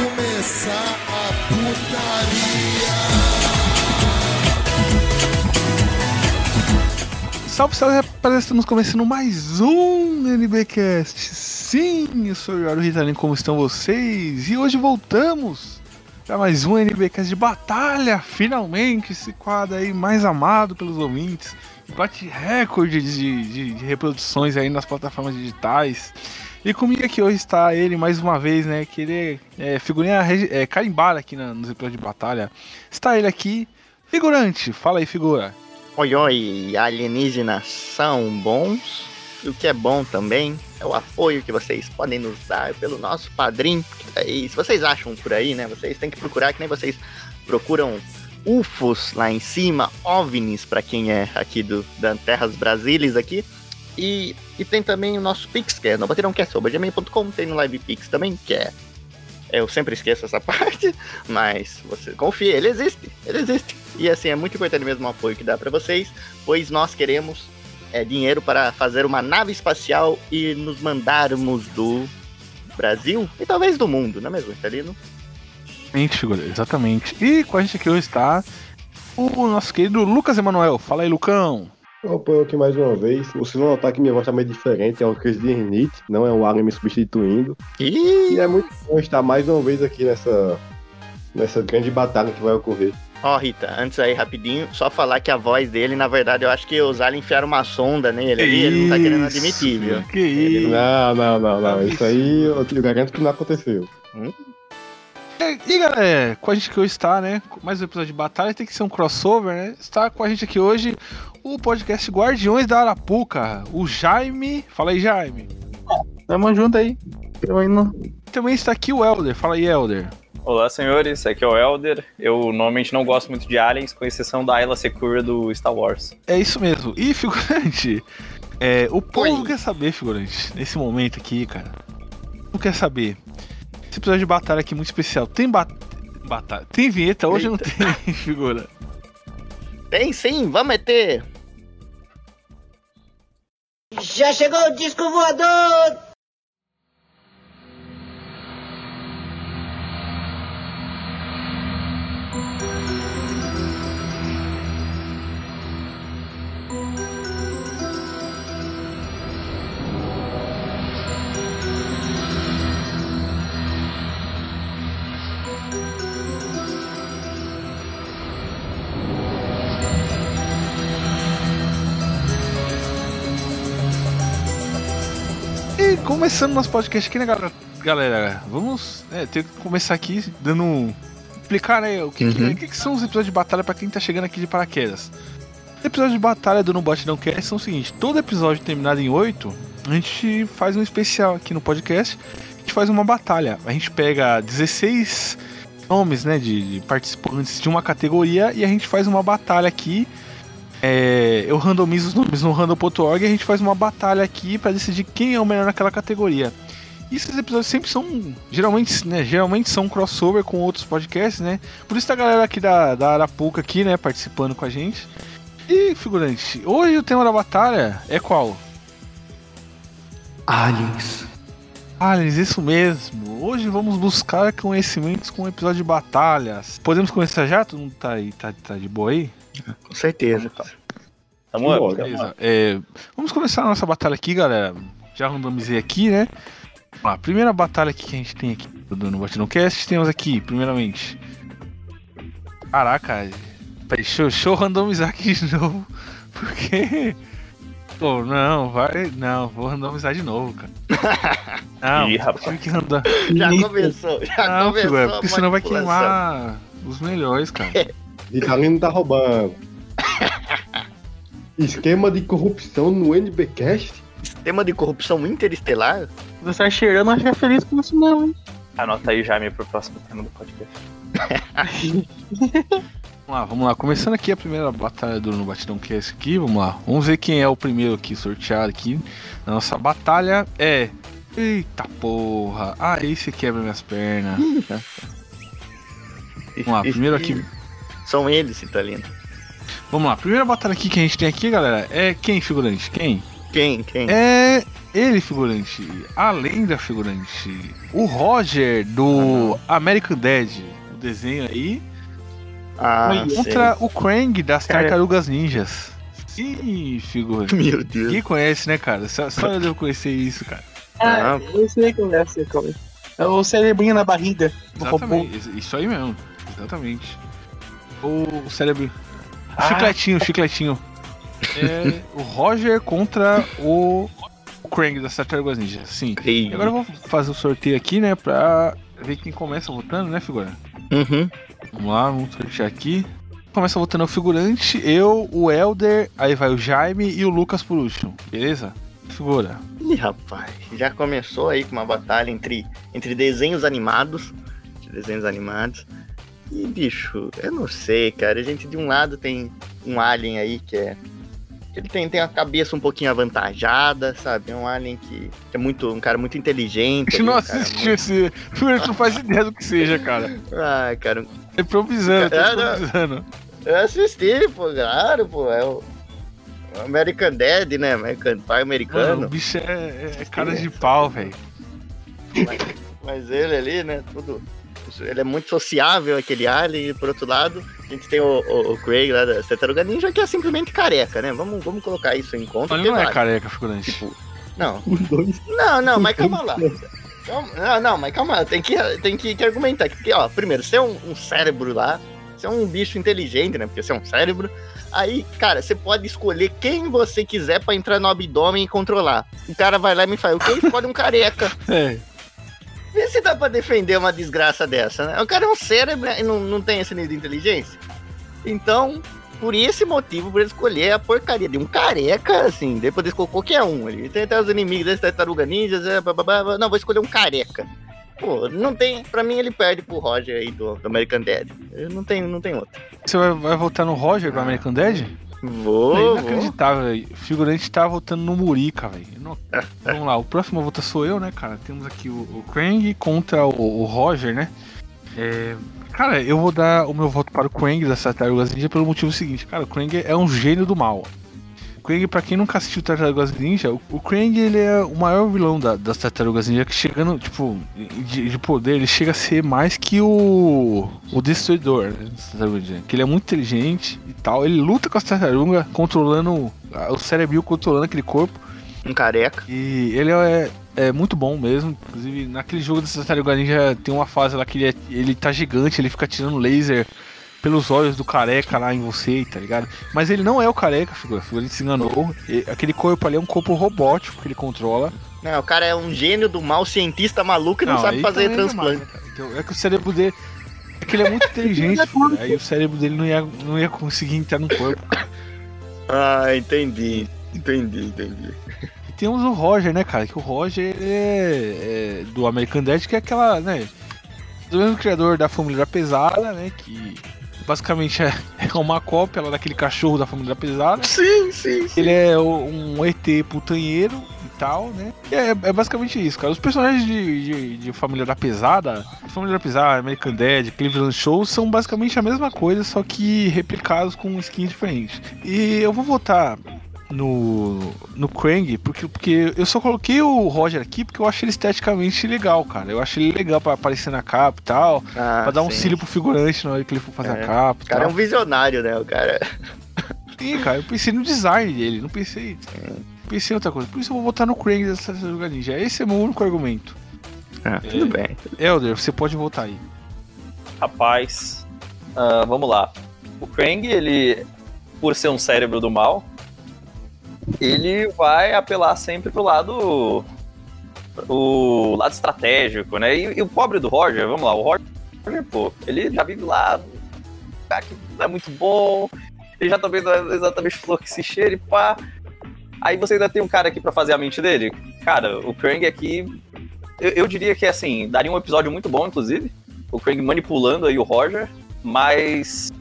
começar a putaria. Salve, salve, rapaziada! Estamos começando mais um NBcast. Sim, eu sou o Yaro Ritalin, como estão vocês? E hoje voltamos para mais um NBcast de batalha. Finalmente, esse quadro aí mais amado pelos ouvintes. Bate recorde de, de, de reproduções aí nas plataformas digitais. E comigo aqui hoje está ele mais uma vez, né? Que ele é, figurinha é, carimbada aqui na, nos episódios de batalha. Está ele aqui, figurante. Fala aí, figura. Oi, oi, alienígenas são bons. E o que é bom também é o apoio que vocês podem nos dar pelo nosso padrinho. E se vocês acham por aí, né? Vocês têm que procurar, que nem vocês procuram UFOs lá em cima, OVNIs para quem é aqui do da Terras Brasilis aqui. E, e tem também o nosso Pix, que é nobaterão.com, tem no Live Pix também, que é eu sempre esqueço essa parte, mas você confia, ele existe, ele existe. E assim, é muito importante mesmo o apoio que dá para vocês, pois nós queremos é, dinheiro para fazer uma nave espacial e nos mandarmos do Brasil e talvez do mundo, não é mesmo, Italino? Exatamente. E com a gente aqui hoje está o nosso querido Lucas Emanuel. Fala aí, Lucão. Opa, eu aqui mais uma vez. Vocês vão notar que minha voz tá meio diferente, é uma crise de rinite, não é um Alien me substituindo. Ih! E é muito bom estar mais uma vez aqui nessa, nessa grande batalha que vai ocorrer. Ó, Rita, antes aí, rapidinho, só falar que a voz dele, na verdade, eu acho que os aliens enfiaram uma sonda nele ali, ele não tá querendo admitir, viu? Que isso. Não, não, não, não. Isso aí eu te garanto que não aconteceu. É, E galera, com a gente que hoje está, né? Mais um episódio de batalha, tem que ser um crossover, né? Está com a gente aqui hoje o podcast Guardiões da Arapuca, o Jaime. Fala aí, Jaime. Tamo junto aí. Eu indo. Também está aqui o Elder. Fala aí, Elder. Olá, senhores. Aqui é o Elder. Eu normalmente não gosto muito de aliens, com exceção da Ayla Secura do Star Wars. É isso mesmo. E, figurante, é, o povo Oi. quer saber, figurante, nesse momento aqui, cara. O quer saber? Esse episódio de batalha aqui é muito especial. Tem ba batalha. Tem vinheta? Hoje não tem, figura. Tem sim, vamos meter! Já chegou o disco voador! Começando nosso podcast aqui, né, galera? Galera, vamos é, ter que começar aqui dando. um- explicar, né, o que, que- Uhum. o que, que são os episódios de batalha pra quem tá chegando aqui de paraquedas. Os episódios de batalha do No Bot Não Cast são o seguinte: todo episódio terminado em 8, a gente faz um especial aqui no podcast. A gente faz uma batalha. A gente pega 16 nomes, né, de, de participantes de uma categoria e a gente faz uma batalha aqui. É, eu randomizo os nomes no random.org e a gente faz uma batalha aqui pra decidir quem é o melhor naquela categoria. E esses episódios sempre são, geralmente, né, geralmente são crossover com outros podcasts, né? Por isso tá a galera aqui da, da Arapuca aqui, né, participando com a gente. E, figurante, hoje o tema da batalha é qual? Aliens. Aliens, isso mesmo. Hoje vamos buscar conhecimentos com o episódio de batalhas. Podemos começar já? Todo mundo tá aí, tá, tá de boa aí? Com certeza. Tamo up. Beleza. É, vamos começar a nossa batalha aqui, galera. Já randomizei aqui, né? A primeira batalha aqui que a gente tem aqui do No Batidão Cast, temos aqui, primeiramente. Caraca, deixa, eu- deixa eu randomizar aqui de novo. Porque. Pô, não, vai. Não, vou randomizar de novo, cara. Não, Ih, rapaz. tive que random... Já começou, já Não, começou. figura, a porque senão vai queimar os melhores, cara. Italino tá roubando. Esquema de corrupção no NBcast? Sistema de corrupção interestelar? Você tá cheirando, acho que é feliz com isso mesmo, hein? Anota aí, Jaime, pro próximo tema do podcast. Vamos lá, vamos lá. Começando aqui a primeira batalha do No Batidão Cast aqui, vamos lá. Vamos ver quem é o primeiro aqui sorteado aqui. A nossa batalha é... Eita porra. Ah, esse quebra minhas pernas. Vamos lá, primeiro aqui... São eles, Italino. Vamos lá, primeira batalha aqui que a gente tem aqui, galera, é quem, figurante? Quem? Quem? Quem? É ele, figurante, a lenda figurante, o Roger do American Dad, o desenho aí, Ah, contra o Krang das Cara. Tartarugas Ninjas. Sim, figurante. sei. Meu Deus. Ninguém conhece, né, cara? Só, só eu devo conhecer isso, cara. Ah, eu sei como é, sei é. É o cerebrinho na barriga. Exatamente, isso aí mesmo. Exatamente. O cérebro. O Ah. chicletinho, o chicletinho. É o Roger contra o, Krang das Tartarugas Ninjas. Sim. Ei. Agora eu vou fazer o sorteio aqui, né? Pra ver quem começa votando, né, figura? Uhum. Vamos lá, vamos sortear aqui. Começa votando o figurante, eu, o Elder, aí vai o Jaime e o Lucas por último, beleza? Figura. Ih, rapaz, já começou aí com uma batalha entre, entre desenhos animados. De desenhos animados. E, bicho, eu não sei, cara. A gente de um lado tem um alien aí que é. Ele tem, tem a cabeça um pouquinho avantajada, sabe? É um alien que, que é muito. um cara muito inteligente. A gente não um assistiu esse. Figurante não faz ideia do que seja, cara. muito- Ah, cara. É improvisando, tá improvisando. Eu assisti, pô, claro, pô. É o. American Dad, né? American Pai Mano, americano. o bicho é, é cara de pau, velho. Mas ele ali, né, tudo. Ele é muito sociável, aquele alien, e por outro lado, a gente tem o, o, o Craig lá da Tartaruga Ninja, que é simplesmente careca, né? Vamos, vamos colocar isso em conta. Ele não é vale. careca, figurante. Tipo, não. Os dois. Não, não, mas calma lá. Calma- não, não, mas calma lá, tem que, tem que, que argumentar. Porque, ó, primeiro, você é um, um cérebro lá, você é um bicho inteligente, né? Porque você é um cérebro. Aí, cara, você pode escolher quem você quiser pra entrar no abdômen e controlar. O cara vai lá e me fala, o que escolhe um careca? É. Vê se dá pra defender uma desgraça dessa, né? O cara é um cérebro e não, não tem esse nível de inteligência. Então, por esse motivo, por escolher a porcaria de um careca, assim, depois ele escolher qualquer um. Ele tem até os inimigos desse tartaruga ninjas, é, bababá, não, vou escolher um careca. Pô, não tem. Pra mim ele perde pro Roger aí do, do American Dad. Não tem, não tem outro. Você vai, vai votar no Roger do American Dad? Vou, é inacreditável, velho. O figurante tá votando no Murica, velho. Não- Vamos lá, o próximo a votar sou eu, né, cara? Temos aqui o, o Krang contra o, o Roger, né? É, Cara, eu vou dar o meu voto para o Krang das Tartarugas Ninja pelo motivo seguinte. Cara, o Krang é um gênio do mal. Krang, pra quem nunca assistiu Tartarugas Ninja, o, o Krang ele é o maior vilão da- das Tartarugas Ninja, que chegando, tipo, de, de poder, ele chega a ser mais que o, o Destruidor, né, das Tartarugas Ninja. Que ele é muito inteligente e tal. Ele luta com as tartarugas, controlando, o cérebro controlando aquele corpo. Um careca. E ele é, é muito bom mesmo. Inclusive, naquele jogo dessa Tartaruga Ninja tem uma fase lá que ele, é- ele tá gigante, ele fica tirando laser pelos olhos do careca lá em você, tá ligado? Mas ele não é o careca, figura. Ele se enganou. Aquele corpo ali é um corpo robótico que ele controla. Não, o cara é um gênio do mal, cientista maluco e não, sabe aí fazer também é transplante. cara? Então, é que o cérebro dele. É que ele é muito inteligente, figura. aí o cérebro dele não ia, não ia conseguir entrar no corpo. Ah, entendi. Entendi, entendi. E temos o Roger, né, cara? Que o Roger é, é do American Dad, que é aquela, né? Do mesmo criador da Família da Pesada, né? Que basicamente é, é uma cópia lá daquele cachorro da Família da Pesada. Sim, sim, sim. Ele é um ET putanheiro e tal, né? E é, é basicamente isso, cara. Os personagens de, de, de Família da Pesada, Família da Pesada, American Dad, Cleveland Show são basicamente a mesma coisa, só que replicados com skins diferentes. E eu vou votar no, no Krang, porque, porque eu só coloquei o Roger aqui porque eu acho ele esteticamente legal, cara. Eu acho ele legal pra aparecer na capa e tal, Ah, pra dar um sim. cílio pro figurante na hora que ele for fazer É. a capa O cara é tal. um visionário, né? O cara. Sim, cara, eu pensei no design dele, não pensei. Pensei em outra coisa. Por isso eu vou votar no Krang dessa Tartaruga Ninja. Esse é meu único argumento. Ah, tudo bem. Elder, você pode votar aí. Rapaz, ah, vamos lá. O Krang, ele, por ser um cérebro do mal, ele vai apelar sempre pro lado o lado estratégico, né? E, e o pobre do Roger, vamos lá, o Roger, pô, ele já vive lá, cara que não é muito bom, ele já também não é exatamente flor que se cheira e pá. Aí você ainda tem um cara aqui pra fazer a mente dele. Cara, o Krang aqui, eu, eu diria que assim, daria um episódio muito bom, inclusive. O Krang manipulando aí o Roger, mas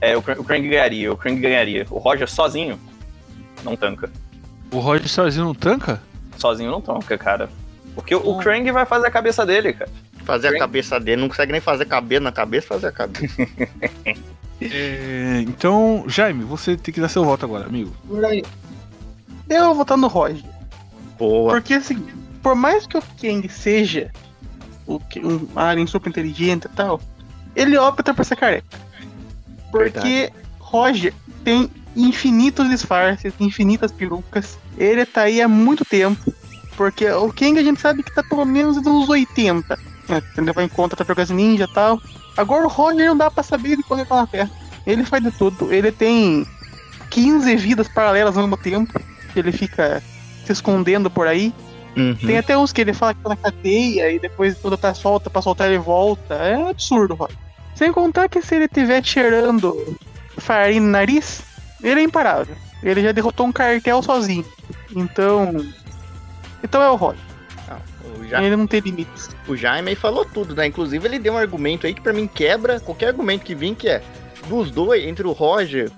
é, o, Krang, o Krang ganharia, o Krang ganharia. O Roger sozinho não tanca. O Roger sozinho não tanca? Sozinho não tanca, cara. Porque o, o. Krang vai fazer a cabeça dele, cara. Fazer a Bem- cabeça dele, não consegue nem fazer cabelo na cabeça, fazer a cabeça. É, então, Jaime, você tem que dar seu voto agora, amigo. Por aí. Eu vou votar no Roger. Boa. Porque assim, por mais que o Kang seja o que- um alien super inteligente e tal, ele opta por ser careca. Porque Roger tem infinitos disfarces, infinitas perucas. Ele tá aí há muito tempo. Porque o Kang a gente sabe que tá pelo menos nos 80. Né? Ele vai em conta Tartarugas Ninja e tal. Agora o Roger não dá pra saber de quando ele tá na Terra. Ele faz de tudo. Ele tem 15 vidas paralelas ao mesmo tempo. Ele fica se escondendo por aí. Uhum. Tem até uns que ele fala que tá na cadeia e depois quando tá solta pra soltar ele volta. É um absurdo, Roger. Sem contar que se ele tiver cheirando farinha no nariz, ele é imparável. Ele já derrotou um cartel sozinho. Então. Então é o. Não, Ja- Ele não tem limites. o Jaime aí falou tudo, né? Inclusive ele deu um argumento aí que pra mim quebra qualquer argumento que vem, que é dos dois, entre o Roger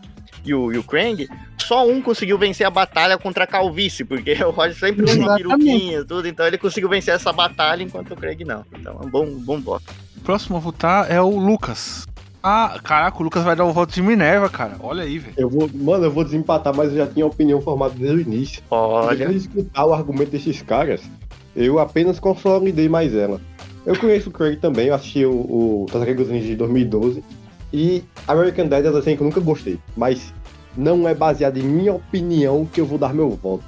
e o, e o Krang, só um conseguiu vencer a batalha contra a calvície, porque o Roger sempre usa uma peruquinha e tudo, então ele conseguiu vencer essa batalha enquanto o Krang não. Então é um bom, bom voto. O próximo a votar é o Lucas. Ah, caraca, o Lucas vai dar o voto de Minerva, cara. Olha aí, velho. Eu vou, mano, eu vou desempatar, mas eu já tinha opinião formada desde o início. Olha, Depois de escutar o argumento desses caras, eu apenas consolidei mais ela. Eu conheço o Craig também, eu assisti o, o Tartarugas Ninja de 2012. E American Dad é um desenho que eu nunca gostei. Mas não é baseado em minha opinião que eu vou dar meu voto.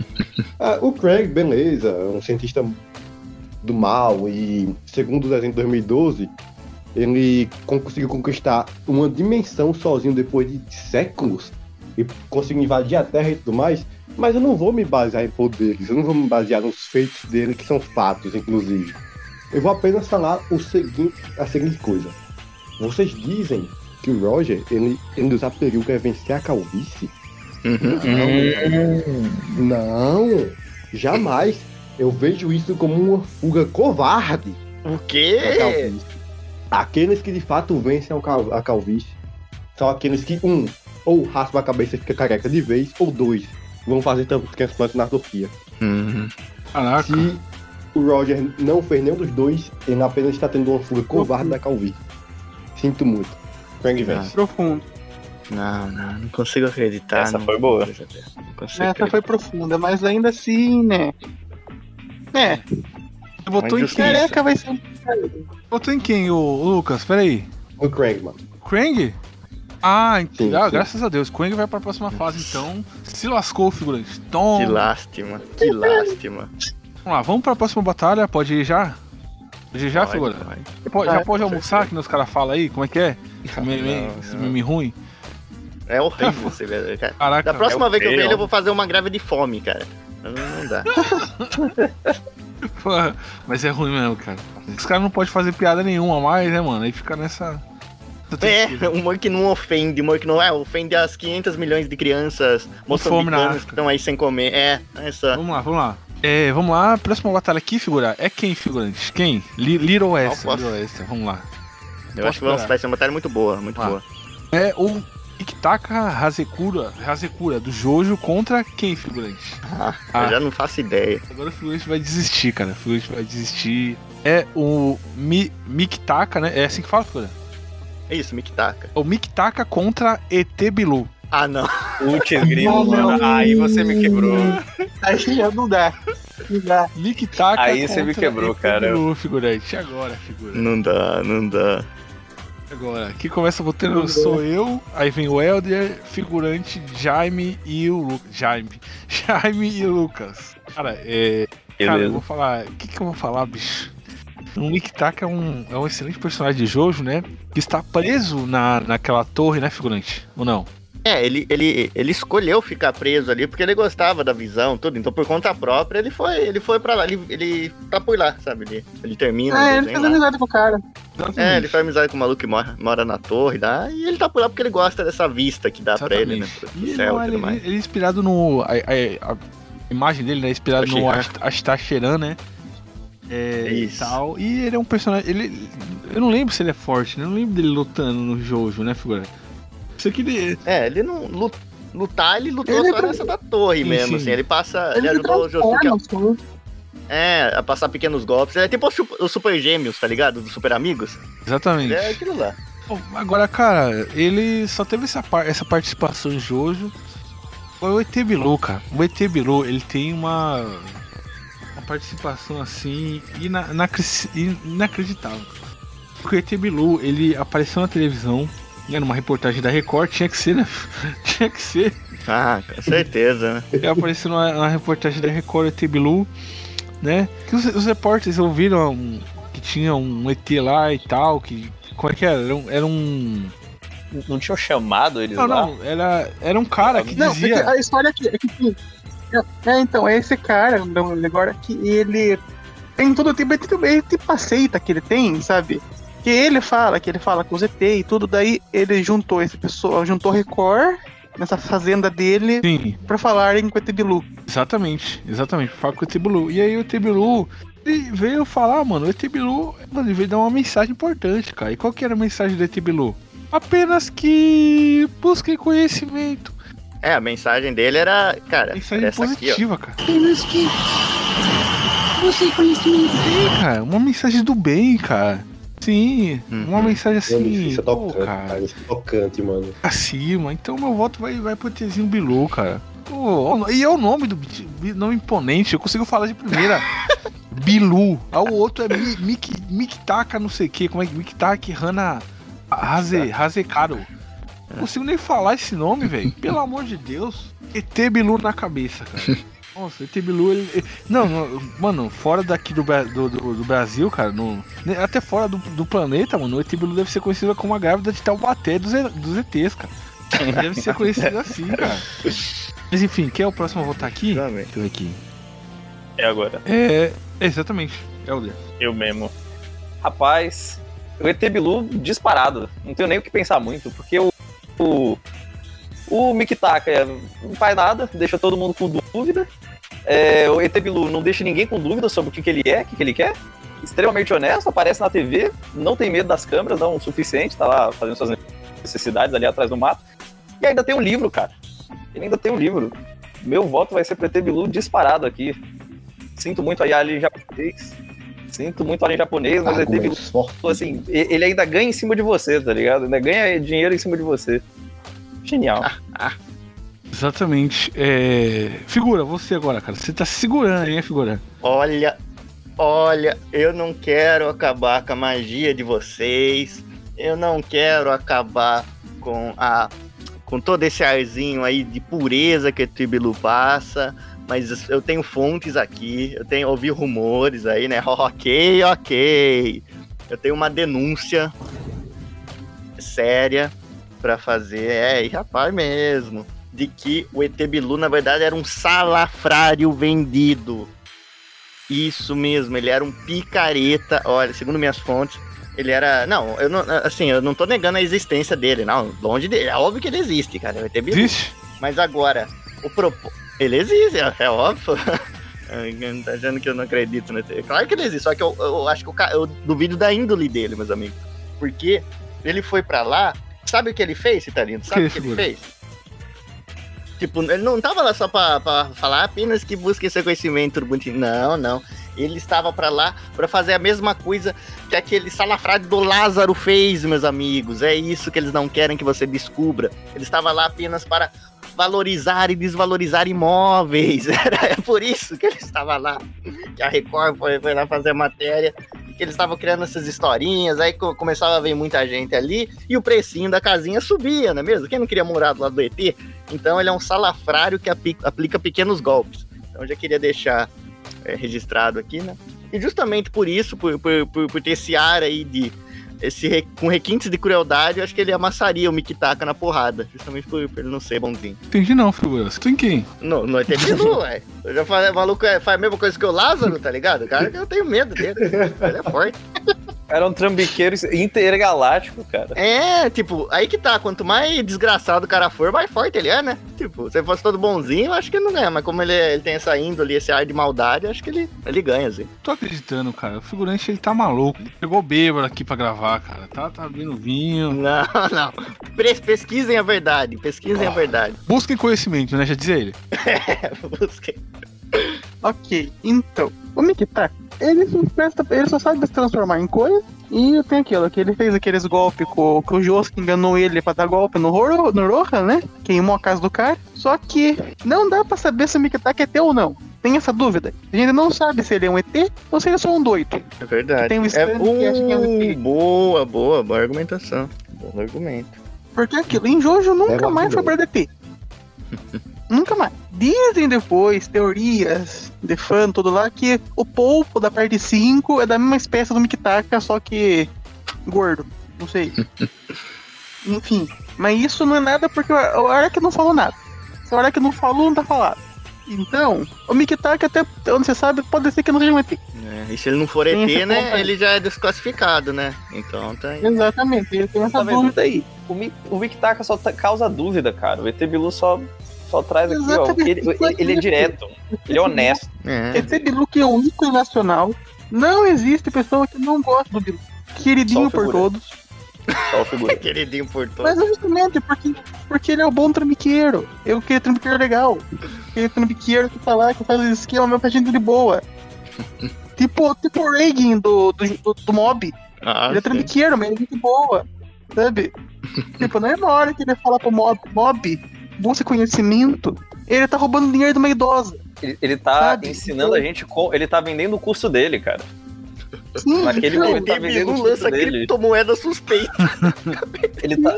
Ah, o Craig, beleza, é um cientista do mal e, segundo o desenho de 2012, ele con- conseguiu conquistar uma dimensão sozinho depois de séculos e conseguiu invadir a Terra e tudo mais. Mas eu não vou me basear em poderes, eu não vou me basear nos feitos dele, que são fatos, inclusive. Eu vou apenas falar o seguinte, a seguinte coisa. Vocês dizem que o Roger, ele, ele usar peruca é vencer a calvície? Uhum. Não, jamais. Eu vejo isso como uma fuga covarde o quê? Aqueles que de fato vencem a cal- a calvície são aqueles que, um, ou raspa a cabeça e fica careca de vez, ou dois, vão fazer transplantes na Turquia. Uhum. Caraca. Se o Roger não fez nenhum dos dois, ele apenas está tendo uma fuga covarde da calvície. Sinto muito. Frank vence. Profundo. Não, não, não consigo acreditar. Essa não- foi boa. Não consigo Essa acreditar. foi profunda, mas ainda assim, né? É, Você votou em careca vai ser um. Votou em quem, o, Lucas? Peraí. O Craig, mano. Krang? Ah, ent- Sim, ah, graças a Deus. Krang vai pra próxima fase, então. Se lascou o figurante. Que Toma. lástima, que lástima. Vamos lá, vamos pra próxima batalha. Pode ir já? Pode ir já, Pode, figurante? pode. Pode- já Vai, pode almoçar, que nos caras falam aí? Como é que é? Esse meme, Não, esse meme ruim. É horrível você ver, cara. Caraca. Da próxima é o vez que eu ver ele, eu vou fazer uma greve de fome, cara. Não, não dá. Pô, mas é ruim mesmo, cara. Os caras não podem fazer piada nenhuma a mais, né, mano? Aí fica nessa. É, humor que não ofende, humor que não é, ofende as 500 milhões de crianças moçambicanas que estão aí sem comer. É, essa. Vamos lá, vamos lá. É, vamos lá, próxima batalha aqui, figura. É quem, figurante? Quem? Li- Little posso. Little Esther, vamos lá. Eu acho que vamos- vai ser uma batalha muito boa, muito Ah. boa. É o Iktaka Hazekura, Hazekura do Jojo contra quem, figurante? Ah, Ah. Eu já não faço ideia. Agora o figurante vai desistir, cara. O figurante vai desistir. É o Mi, Miktaka, né? É assim que fala, figurante? É isso, Miktaka. O Miktaka contra ET Bilu. Ah, não. Putz, grilo, mano. Aí você me quebrou. Aí não dá. Não dá. Miktaka Aí você me contra quebrou, cara. Bilu, figurante. Agora, figurante. Não dá, não dá. Agora, quem começa votando sou eu, aí vem o Helder, figurante, Jaime e o Lucas. Jaime. Jaime e o Lucas. Cara, é. Cara, eu vou falar. O que, que eu vou falar, bicho? O Niktaka é um, é um excelente personagem de Jojo, né? Que está preso na, naquela torre, né, figurante? Ou não? É, ele, ele, ele escolheu ficar preso ali porque ele gostava da visão, tudo. Então, por conta própria, ele foi, ele foi pra lá. Ele, ele tá por lá, sabe? Ele, ele termina. É, o ele lá. amizade com o cara. É, ele faz amizade com o maluco que mora, mora na torre lá. E ele tá por lá porque ele gosta dessa vista que dá pra ele, né? Pro, pro E ele, céu não, e tudo ele, mais. ele é inspirado no. A, a- a imagem dele, né? É inspirado no Ashiran. Ast- Astacheran, né? É, e Isso. tal. E ele é um personagem. Ele, eu não lembro se ele é forte, né? Eu não lembro dele lutando no Jojo, né, figura? Isso que ele. É, ele não. lu- Lutar, ele lutou Ele só tá- nessa da torre Sim, mesmo, sim. assim. Ele passa. Ele, Ele ajudou o Josuke a, é, a passar pequenos golpes. Ele é tipo os Sup- os Super Gêmeos, tá ligado? Dos Super Amigos. Exatamente. Ele é aquilo lá. Agora, cara, ele só teve essa, par- essa participação em Jojo. O ET Bilu, cara. O ET Bilu, ele tem uma. Uma participação assim. Ina, inacre- inacreditável. Porque o ET Bilu, ele apareceu na televisão. Né, numa reportagem da Record, tinha que ser, né? tinha que ser. Ah, com certeza, né? Ele apareceu numa, numa reportagem da Record ET Bilu, né? Que os, os repórteres ouviram um- que tinha um ET lá e tal, que. Como é que era? Era um. Era um Não tinham chamado eles não, lá? não, era, era um cara que Não, é que dizia. a história aqui é que assim, é, é, então, é esse cara, não, agora que ele tem todo tipo, tipo, ele tipo aceita que ele tem, sabe? Que ele fala, que ele fala com o ZT e tudo, daí ele juntou esse pessoal, juntou Record nessa fazenda dele Sim, pra falarem com o ET Bilu. exatamente, exatamente, fala com o ET Bilu. E aí o ET Bilu ele veio falar, mano, o ET Bilu, mano, ele veio dar uma mensagem importante, cara. E qual que era a mensagem do ET Bilu? Apenas que busquem conhecimento. É, a mensagem dele era, cara, Mensagem essa aqui, ó. positiva, cara. Temos que. Você conhecimento. Sim, cara, uma mensagem do bem, cara. Sim, Uhum. uma mensagem assim, isso é pô, tocante, cara. cara, Isso é tocante, mano. acima. Então meu voto vai, vai pro Tzinho Bilu, cara. Pô, e é o nome do nome imponente, eu consigo falar de primeira. Bilu. Ah, o outro é Mi- Mik, Miktaka, não sei o que. Como é que Miktaki Hana Haze, Hazekaro. Não consigo nem falar esse nome, velho. Pelo amor de Deus. ET Bilu na cabeça, cara. Nossa, ET Bilu, ele. Não, não, mano, fora daqui do, do, do- do Brasil, cara, no, ne- até fora do, do planeta, mano, o ET Bilu deve ser conhecido como a grávida de Taubaté dos, dos ETs, cara. Deve ser conhecido assim, cara. Mas enfim, quem é o próximo a votar aqui? Também. Deixa eu ver aqui. É agora. É. Exatamente. Helder. Eu mesmo. Rapaz, o ET Bilu disparado. Não tenho nem o que pensar muito, porque o. O, o Mikitaka é, não faz nada, deixa todo mundo com dúvida. É, o ET Bilu não deixa ninguém com dúvida sobre o que, que ele é, o que, que ele quer. Extremamente honesto, aparece na TV, não tem medo das câmeras, não o suficiente, tá lá fazendo suas necessidades ali atrás do mato. E ainda tem um livro, cara. Ele ainda tem um livro. Meu voto vai ser pro ET Bilu disparado aqui. Sinto muito aí alien japonês. Sinto muito alien japonês, mas o ET Bilu assim, ele ainda ganha em cima de você, tá ligado? Ainda ganha dinheiro em cima de você. Genial. Exatamente. É. Figura, você agora, cara. Você tá segurando, hein, figura? Olha, olha, eu não quero acabar com a magia de vocês. Eu não quero acabar com a com todo esse arzinho aí de pureza que o Tibilu passa. Mas eu tenho fontes aqui, eu tenho ouvi rumores aí, né? Ok, ok. Eu tenho uma denúncia séria pra fazer, é, e rapaz mesmo, de que o ET Bilu na verdade era um salafrário vendido. Isso mesmo, ele era um picareta. Olha, segundo minhas fontes, ele era. Não, eu não. Assim, eu não tô negando a existência dele, não. Longe dele. É óbvio que ele existe, cara. O ET Bilu. Existe? Mas agora, o propósito. Ele existe, é, é óbvio. Não tá achando que eu não acredito no ET. Claro que ele existe, só que eu, eu acho que eu, eu duvido da índole dele, meus amigos. Porque ele foi pra lá. Sabe o que ele fez, Citarino? Sabe Que o que ele figura? fez? Tipo, ele não tava lá só pra, pra falar apenas que busque esse conhecimento bonitinho. Não, não. Ele estava pra lá pra fazer a mesma coisa que aquele salafrário do Lázaro fez, meus amigos. É isso que eles não querem que você descubra. Ele estava lá apenas para valorizar e desvalorizar imóveis. Era é por isso que ele estava lá. Que a Record foi, foi lá fazer a matéria. Que eles estavam criando essas historinhas. Aí co- começava a ver muita gente ali. E o precinho da casinha subia, não é mesmo? Quem não queria morar do lado do ET? Então ele é um salafrário que aplica pequenos golpes. Então já queria deixar é, registrado aqui, né? E justamente por isso, por, por, por, por ter esse ar aí de. Esse com requintes de crueldade, eu acho que ele amassaria o Mikitaka na porrada. Justamente por, por ele não ser bonzinho. Entendi não, figura. Você tem quem? No, no ET Bilu, ué. Eu já falei, o maluco é- faz a mesma coisa que o Lázaro, tá ligado? O cara que eu tenho medo dele. Ele é forte. Era um trambiqueiro intergaláctico, cara. É, tipo, aí que tá. Quanto mais desgraçado o cara for, mais forte ele é, né? Tipo, se ele fosse todo bonzinho, eu acho que ele não ganha. Mas como ele, ele tem essa índole, esse ar de maldade, acho que ele, ele ganha, assim. Tô acreditando, cara. O figurante ele tá maluco. Ele pegou bêbado aqui pra gravar, cara. Tá, tá abrindo vinho. Não, não. Pesquisem a verdade. Pesquisem a verdade. Busquem conhecimento, né? Já dizia ele. Busquem. Ok, então, o Mikitaka, ele só, presta, ele só sabe se transformar em coisa E tem aquilo, que ele fez aqueles golpes com, que o Josuke enganou ele pra dar golpe no, Horo, no Rohan, né? Queimou a casa do cara. Só que não dá pra saber se o Mikitaka é ET ou não. Tem essa dúvida. A gente não sabe se ele é um ET ou se ele é só um doido. É verdade. Tem um é, que que é um uh, ET. boa, boa, boa argumentação. Bom argumento. Porque aquilo, em Jojo nunca Leva mais foi pra DT. nunca mais. Dizem depois, teorias de fã, tudo lá, que o polpo da parte 5 é da mesma espécie do Mikitaka, só que gordo. Não sei. Enfim. Mas isso não é nada porque o Araki não falou nada. Se o Araki não falou, não tá falado. Então, o Mikitaka, até onde você sabe, pode ser que não seja um ET. É, e se ele não for Tem ET, né? Ele já é desclassificado, né? Então tá aí. Exatamente, ele tem essa Tá dúvida aí. O, Mi- o Mikitaka só ta- causa dúvida, cara. O ET Bilu só, só traz aqui, ó. Exatamente. Ele, ele- ele é direto. Ele é honesto. É, ET Bilu que é um ícone nacional. Não existe pessoa que não gosta do Bilu. Queridinho por todos. Só a figura. queridinho por todo. Mas é justamente porque, porque ele é o bom trambiqueiro. Eu aquele trambiqueiro legal. Aquele trambiqueiro que tá lá, que faz o esquema meu pra gente de boa. tipo, tipo o Reagan do, do, do, do mob. Ah, ele é trambiqueiro, mas ele é gente boa. Sabe? tipo, não é na hora que ele fala pro mob, mob, busca conhecimento. Ele tá roubando dinheiro de uma idosa. Ele, ele tá Sabe? ensinando a gente como. Ele tá vendendo o curso dele, cara. Sim, Naquele então, momento- O tá vendendo o lança curso dele. criptomoeda suspeita. Ele tá,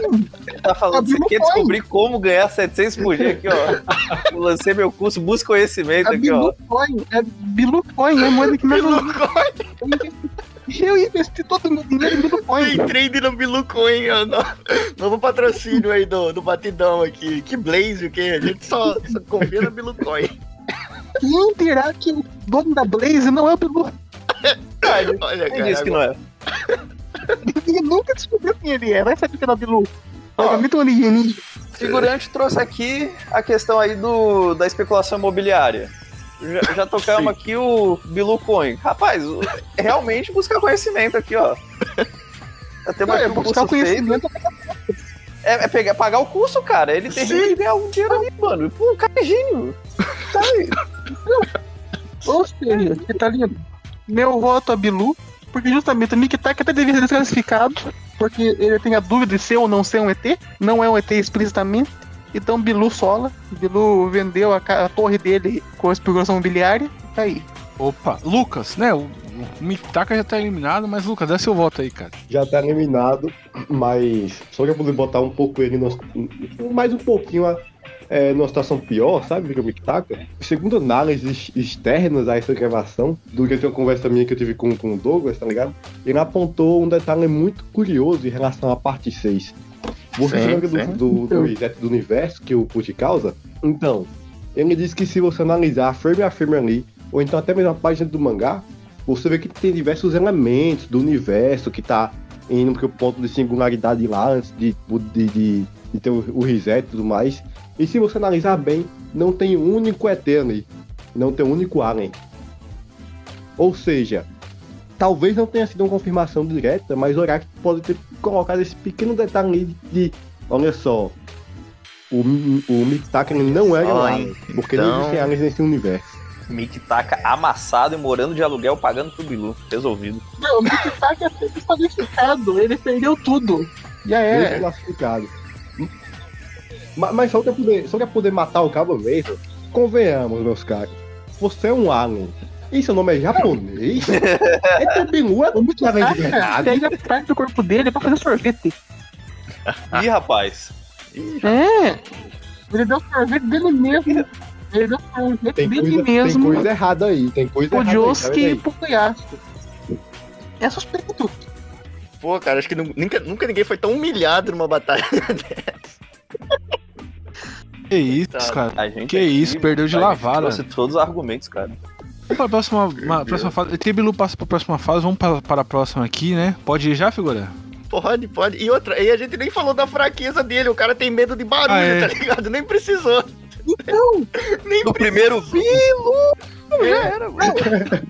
ele tá falando, Abriu você quer descobrir como ganhar 700 por dia aqui, ó. Eu lancei meu curso, busca conhecimento é aqui, ó. É Bilu Coin, é moeda que menos. Eu investi todo o meu dinheiro em Bilu Coin. Tem trade no Bilucoin, Novo patrocínio aí do, do Batidão aqui. Que Blaze, o que? A gente só, só confia no Bilucoin. Quem dirá que o dono da Blaze não é o Bilu? Olha, Quem cara. disse que não é? Ninguém nunca descobriu quem ele é. Vai saber que era o Bilu. É muito alienígena. Figurante trouxe aqui a questão aí do, da especulação imobiliária. Já, já tocamos aqui o Bilu Coin. Rapaz, realmente buscar conhecimento aqui, ó. Já temos É, buscar feito. conhecimento. É, é pegar, pagar o curso, cara. Ele tem que ganhar um dinheiro ali, mano. Pô, o cara é gênio. Sabe? Ou seja, você tá lindo. Meu voto a Bilu, porque justamente o Nick Tack até devia ser desclassificado, porque ele tem a dúvida de ser ou não ser um ET. Não é um ET explicitamente. Então Bilu sola. Bilu vendeu a, a torre dele com a especulação imobiliária. Tá aí. Opa, Lucas, né? O, o Mitaka já tá eliminado, mas Lucas, dá seu voto aí, cara. Já tá eliminado, mas só que eu poder botar um pouco ele no, mais um pouquinho é, numa situação pior, sabe, que o Mikitaka? Segundo análises externas a essa gravação, durante uma conversa minha que eu tive com, com o Douglas, tá ligado? Ele apontou um detalhe muito curioso em relação à parte 6. Você Sim, lembra sim. do, do, do reset do universo que o Put causa? Então, ele disse que se você analisar frame a frame ali, ou então até mesmo a página do mangá, você vê que tem diversos elementos do universo que tá indo pro ponto de singularidade lá antes de, de, de, de ter o, o reset e tudo mais. E se você analisar bem, não tem um único ET ali. Não tem um único alien. Ou seja, talvez não tenha sido uma confirmação direta, mas o Oraki pode ter colocado esse pequeno detalhe de, de olha só, o, o não era um alien, hein? porque Então- não existem aliens nesse universo. Mick taca amassado e morando de aluguel pagando pro Bilu. Resolvido. Não, o Nick Tack é sempre desqualificado. Ele perdeu tudo. Já é. é classificado. Ma- Mas só pra poder, só pra poder matar o cabo mesmo, convenhamos, meus caros. Você é um alien. E seu nome é japonês? é um é muito alien de verdade. Pega parte do corpo dele pra fazer sorvete. Ih, rapaz. É. Ele deu sorvete dele mesmo. Ele deu sorvete Tem dele coisa, tem mesmo. coisa errada aí, tem coisa o errada aí, tá Josuke e aí? pro Cuyasco. É suspeito. Pô, cara, acho que nu- nunca, nunca ninguém foi tão humilhado numa batalha dessa. Que isso, cara. A gente Que aqui, isso, perdeu de lavada. Trouxe todos os argumentos, cara. Vamos pra próxima, uma- próxima fase. ET Bilu passa pra próxima fase, vamos pra, para a próxima aqui, né? Pode ir já, figura? Pode, pode. E outra, e a gente nem falou da fraqueza dele. O cara tem medo de barulho, Ah, é. tá ligado? Nem precisou. Então, Nem No primeiro Bilu! Já era, mano.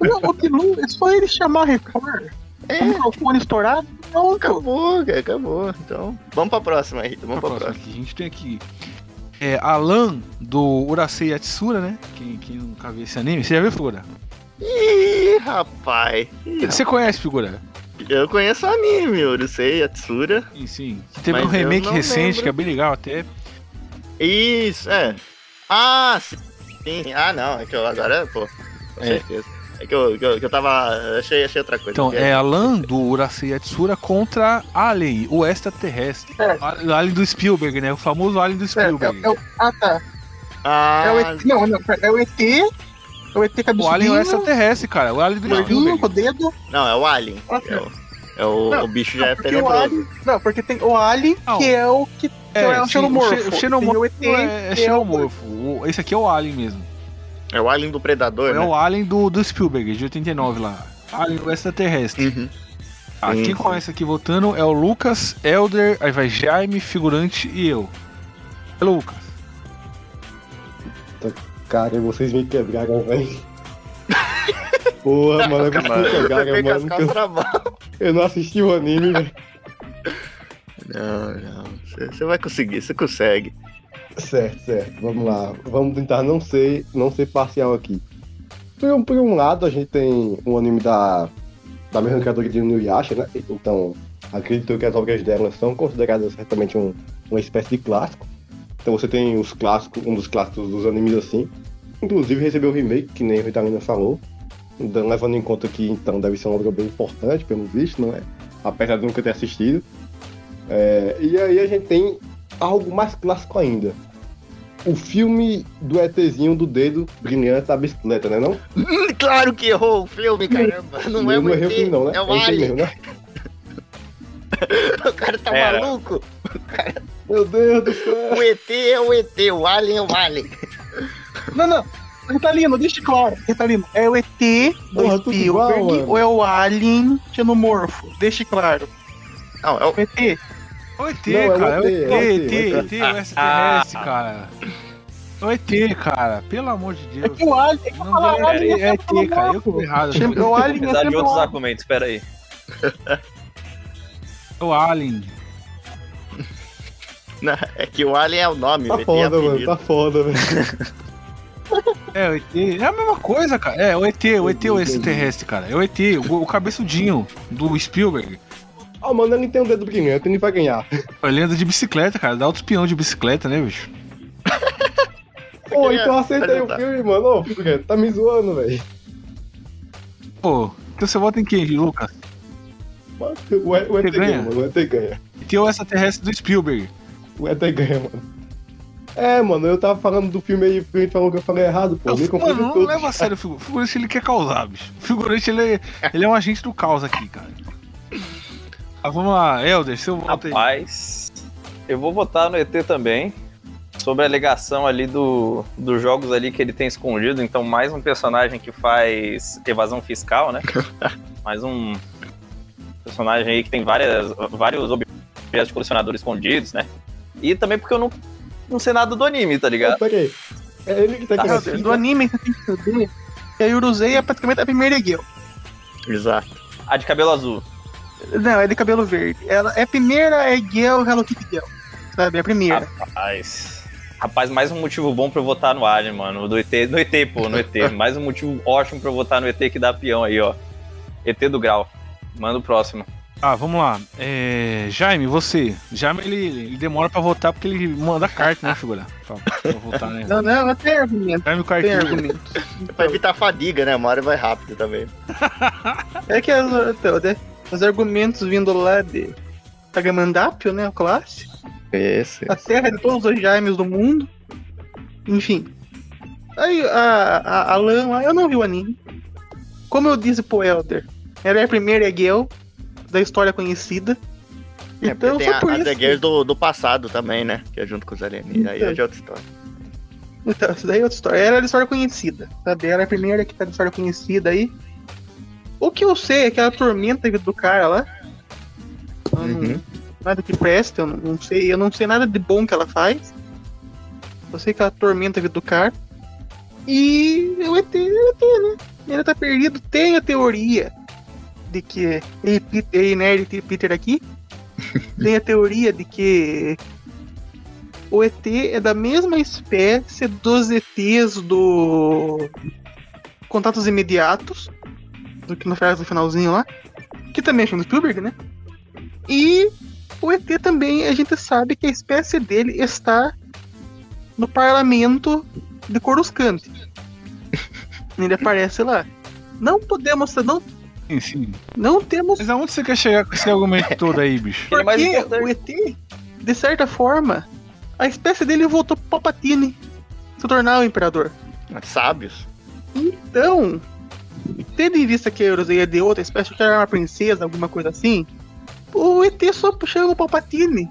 não, o Bilu, é só ele chamar a Record. É. O microfone estourado, pronto. Acabou, cara, acabou. Então, vamos pra próxima, Rita. Vamos Pra pra próxima próxima. aqui. A gente tem aqui é, Alan do Urasei Yatsura, né? Quem, quem nunca viu esse anime, você já viu, figura? Ih, rapaz. Ih, Você conhece, figura? Eu conheço o anime, Urusei Yatsura. Sim, sim. Que teve um remake recente lembro. que é bem legal até. Isso, é. Ah, sim. Ah, não, é que eu agora, pô, com É. certeza. É que eu, que eu, que eu tava. Achei, achei outra coisa. Então, Que é Alan do Urasei Yatsura contra Alien, o extraterrestre. É. O Alien do Spielberg, né? O famoso Alien do É, Spielberg. é, é o- ah, tá. Ah, É o ET. Não, não, é o ET. É o ET O Alien é extraterrestre, cara. O Alien do gordinho, com Spielberg. o dedo. não, é o Alien. Ah, É o, é o, Não, o bicho já é Porque o tenebroso. Alien. Não, porque tem o Alien, Não. que é o que É, é o xenomorfo. O, xe- o xenomorfo é, é é xenomorfo. Esse aqui é o Alien mesmo. É o Alien do Predador, É né? o Alien do, do Spielberg, de 89 lá. Alien o extraterrestre. Uhum. Ah, Sim, sim. começa aqui votando é o Lucas, Elder, aí vai Jaime, Figurante e eu. É Lucas. Cara, vocês me quebraram, velho. Porra, mano, vocês me quebraram, com mano. Eu, eu não assisti o anime, velho. Não, não. Você vai conseguir, você consegue. Certo, certo. Vamos lá. Vamos tentar não ser, não ser parcial aqui. Por um, por um lado, a gente tem um anime da, da mesma criadora de Inuyasha, né? Então, acredito que as obras dela são consideradas certamente um, uma espécie de clássico. Então você tem os clássicos, um dos clássicos dos animes assim. Inclusive recebeu o remake, que nem o Ritalina falou. Então, levando em conta que então deve ser uma obra bem importante, pelo visto, não é? Apesar de nunca ter assistido. É, e aí a gente tem algo mais clássico ainda. O filme do ETzinho do dedo brilhante da bicicleta, né não? Hum, claro que errou o filme, caramba. Não é não errei o ET, filme não, né? é o Alien. mesmo, né? O cara tá Pera. maluco. Meu Deus do céu! O ET é o ET, o Alien é o Alien. Não, não. Ritalino, deixa claro. Ritalino, é o ET do Porra, tudo igual, Spielberg ou é o Alien xenomorfo? Deixa claro. Não, é o O ET. É o ET, Não, é cara. É o ET, ET, é ET, ET, ET, o extraterrestre, cara. É o ET, cara. Pelo amor de É Deus. que o Alien. É que eu Não, falo é, Alien. é ET, cara. Eu que tô errado. O Alien é Apesar de outros argumentos, pera aí. É o Alien. Não, é que o Alien é o nome, Tá o ET é foda, mano, tá foda, velho. É, o ET. É a mesma coisa, cara. É, o ET, o ET é o extraterrestre, cara. É o ET, o, o cabeçudinho do Spielberg. Ah, mano, ele tem um dedo brilhante, ele vai ganhar. Ele anda de bicicleta, cara. Dá outro peão de bicicleta, né, bicho? Pô, então aceita aí o ajudar. filme, mano. Ô, Figurante, tá me zoando, velho. Pô, então você vota em quem, Lucas? Mano, O E- o ET ganha? ganha, mano. O ET ganha. ET é o extraterrestre do Spielberg. O ET ganha, mano. É, mano, eu tava falando do filme aí, o filme falou que eu falei errado, pô. Eu, Me confundi mano, não tudo. leva a sério o figu- o figurante, ele quer causar, bicho. O figurante, ele é, ele é um agente do caos aqui, cara. Ah, vamos lá, Helder, seu voto aí. Rapaz, eu vou votar no ET também. Sobre a alegação ali do, dos jogos ali que ele tem escondido. Então, mais um personagem que faz evasão fiscal, né? mais um personagem aí que tem várias, vários objetos de colecionador escondidos, né? E também porque eu não, não sei nada do anime, tá ligado? pera aí. É ele que tá Tá, querendo Do assistir. anime você tem que saber que a Yurusei é praticamente a primeira Egel. Exato. A de cabelo azul. Não, é de cabelo verde. Ela é a primeira Egel Hello Kitty Girl. Sabe? É a primeira. Rapaz. Rapaz, mais um motivo bom pra eu votar no Alien, mano. Do ET, no ET, pô, no ET. mais um motivo ótimo pra eu votar no ET que dá peão aí, ó. ET do grau. Manda o próximo. Ah, vamos lá. É, Jaime, você. Jaime, ele, ele demora pra votar porque ele manda carta, né, figura? Pra, pra votar, né? Não, não, não tem argumento. Jaime o cartinho. argumento. Pra evitar a fadiga, né? Uma hora vai rápido também. É que as, então, né, os argumentos vindo lá de Tagamandapio, né? O clássico. Esse. A terra de todos os Jaimes do mundo. Enfim. Aí a, a, a Lan lá, eu não vi o anime. Como eu disse pro Elder, ela é a primeira Egel da história conhecida. É, Então tem por a, isso. as Eguers do, do passado também, né? Que é junto com os alienígenas. Aí é Então. de outra história. Então, isso daí é outra história. Ela é da história conhecida, sabe? Ela é a primeira que tá da história conhecida aí. O que eu sei é que ela tormenta a vida do cara lá. Não- Uhum. Nada que presta, eu não, não sei. Eu não sei nada de bom que ela faz. Eu sei que ela tormenta a vida do cara. E o ET, é o ET, né? Ele tá perdido. Tem a teoria de que. Ei, Peter, ei Nerd e Peter aqui. Tem a teoria de que o ET é da mesma espécie dos ETs do Contatos Imediatos, do que no faz no finalzinho lá. que também é filme do Spielberg, né? E o ET também, a gente sabe que a espécie dele está no parlamento de Coruscant. Ele aparece lá. Não podemos, não, Sim, sim. não temos Mas aonde você quer chegar com esse argumento todo aí, bicho? É Porque importante. o ET, de certa forma, a espécie dele voltou pro Palpatine se tornar o imperador. Sábios. Então, tendo em vista que a Euroseia é de outra espécie, que era uma princesa, alguma coisa assim, o ET só chega o Palpatine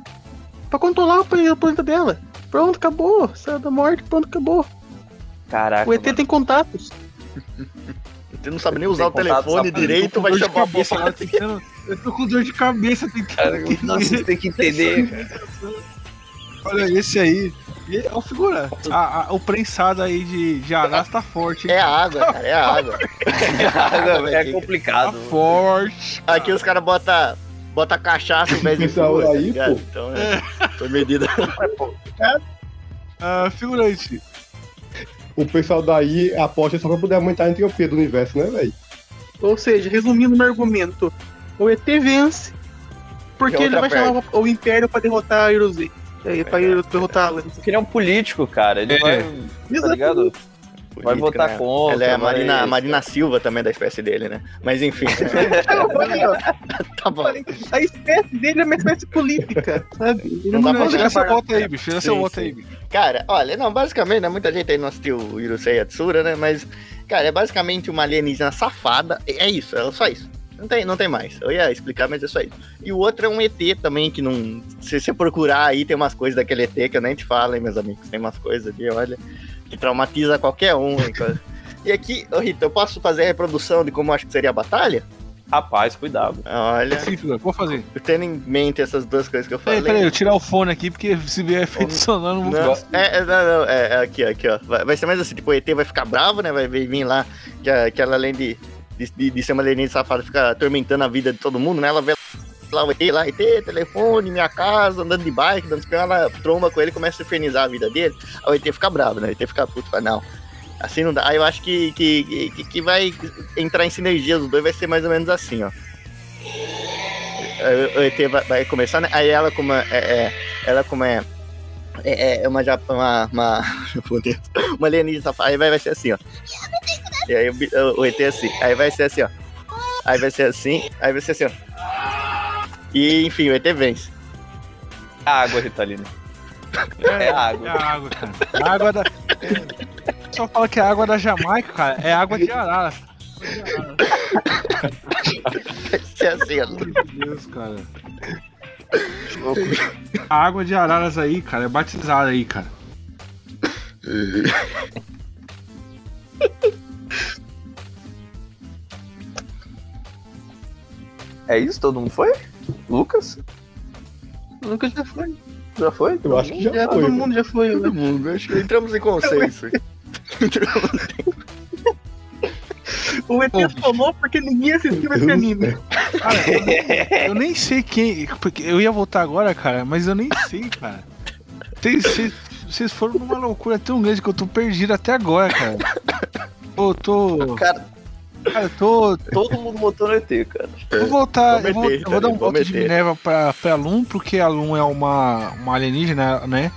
pra controlar o plane- o planeta dela. Pronto, acabou. Saiu da morte, pronto, acabou. Caraca. O ET mano. tem contatos. Você não sabe nem usar o telefone pra- direito, vai chamar a cabeça, tô tentando- Eu tô com dor de cabeça tentando. Cara, nossa, você tem que entender. cara. Olha, esse aí. É o figura. A- a- o prensado aí de, de Arás tá forte. hein? É a água, cara, é a água. é Aqui- Tá complicado. forte. Aqui os caras botam bota cachaça em vez de Pessoal flor, tá aí, pô. Então, é, foi medida. Ah, figurante. O pessoal daí aposta só pra poder aumentar a entropia do universo, né, velho? Ou seja, resumindo meu argumento, o ET vence porque ele vai chamar o Império pra derrotar a Eurozei. É, pra derrotá-la. Porque ele é um político, cara. Ele É. vai. Tá ligado? Vai votar né? contra. Ela é a Marina, a Marina Silva também da espécie dele, né? Mas enfim. tá bom. A espécie dele é uma espécie política, sabe? Ele Não dá pra anda Tira chegar de seu barco. voto aí, bicho. Tira voto sim. aí, bicho. Cara, olha, não, basicamente, né? Muita gente aí não assistiu o Yurusei Yatsura, né? Mas, cara, é basicamente uma alienígena safada. É isso, é só isso. Não tem, não tem mais. Eu ia explicar, mas é só isso. E o outro é um ET também, que não. Se você procurar aí, tem umas coisas daquele ET que eu nem te falo, hein, meus amigos. Tem umas coisas ali, olha, que traumatiza qualquer um. E aqui, ô Rita, eu posso fazer a reprodução de como eu acho que seria a batalha? Rapaz, cuidado. Olha, Sim, figurante. Vou fazer. tendo em mente essas duas coisas que eu falei. peraí, eu tirar o fone aqui, porque se vier efeito sonoro, não vou Não, ficar. é, é, não, não, é, é aqui, aqui, ó. Vai, vai ser mais assim, tipo, o ET vai ficar bravo, né? Vai vir lá, que, que ela além de, de, de ser uma alienígena safada, fica atormentando a vida de todo mundo, né? Ela vê lá o ET, lá, ET, telefone, minha casa, andando de bike, dando espinho, ela tromba com ele começa a infernizar a vida dele. Aí o ET fica bravo, né? O ET fica puto, fala, não. Assim não dá. Aí eu acho que, que, que, que vai entrar em sinergia dos dois, vai ser mais ou menos assim, ó. O ET vai, vai começar, né? Aí ela como é, é- ela como é é, é uma, uma, uma, uma alienígena safada. Aí vai, vai ser assim, ó. E aí o, o, o ET é assim. Aí vai ser assim, ó. Aí vai ser assim. Aí vai ser assim, ó. E enfim, o ET vence. Água, Ritalina. É água. É a água, cara. É a água da. É... Só fala que é a água da Jamaica, cara. É água de Arara. Vai ser assim, ó. De Deus, cara. A água de Araras aí, cara, é batizada aí, cara. É isso? Todo mundo foi? Lucas? Nunca já foi. Já foi? Eu acho que já Já, foi. todo mundo já foi. Todo né? mundo, acho que entramos em consenso. O ET falou porque ninguém assistiu esse anime. Cara, eu, nem- eu nem sei quem. Porque eu ia voltar agora, cara, mas eu nem sei, cara. Vocês foram numa loucura tão grande que eu tô perdido até agora, cara. Pô, eu tô. Cara, Cara, eu tô. Todo mundo votou no ET, cara. Vou voltar. Vou Eu vou, meter, eu vou dar um vou voto de. Minerva pra, pra Lum, porque a Lum é uma, uma alienígena, né?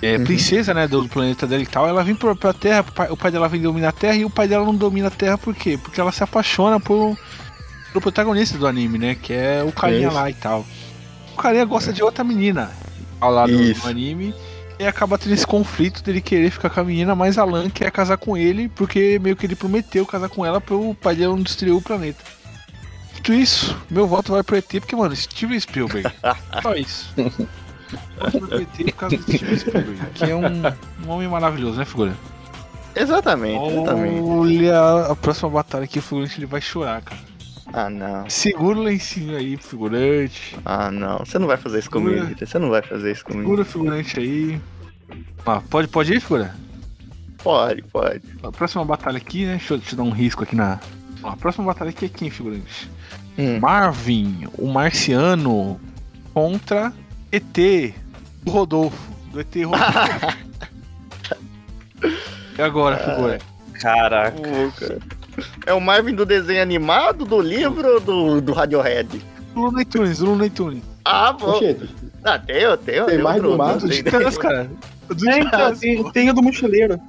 É, Uhum. princesa, né, do planeta dela e tal. Ela vem pra, pra Terra, o pai, o pai dela vem dominar a Terra e o pai dela não domina a Terra por quê? Porque ela se apaixona por, pelo protagonista do anime, né? Que é o carinha Isso. lá e tal. O carinha gosta de outra menina ao lado do anime. E acaba tendo esse conflito dele querer ficar com a menina, mas Alan quer casar com ele, porque meio que ele prometeu casar com ela pro pai dele não destruir o planeta. Dito isso, meu voto vai pro ET, porque, mano, Steven Spielberg. Só isso. Voto pro ET por causa do Steven Spielberg, que é um, um homem maravilhoso, né, figura? exatamente, exatamente. Olha, a próxima batalha aqui, o figurante ele vai chorar, cara. Ah, não. Segura o lencinho aí, figurante. Ah, não. Você não vai fazer isso comigo, Rita. Você não vai fazer isso comigo. Segura o figurante aí. Ah, pode, pode ir, figura? Pode, pode. A próxima batalha aqui, né? Deixa eu te dar um risco aqui na. A próxima batalha aqui é quem, figurante? Hum. Marvin, o marciano, contra ET, do Rodolfo. Do ET Rodolfo. e agora, figura? Caraca. Pô, cara. É o Marvin do desenho animado, do livro ou do, do Radiohead? Looney Tunes, Looney Tunes. Ah, bom. Ah, tem, eu tenho. Tem mais do Marvin? Do tem- Titãs, cara. Do É, então, Titãs, tem, tem o do mochileiro.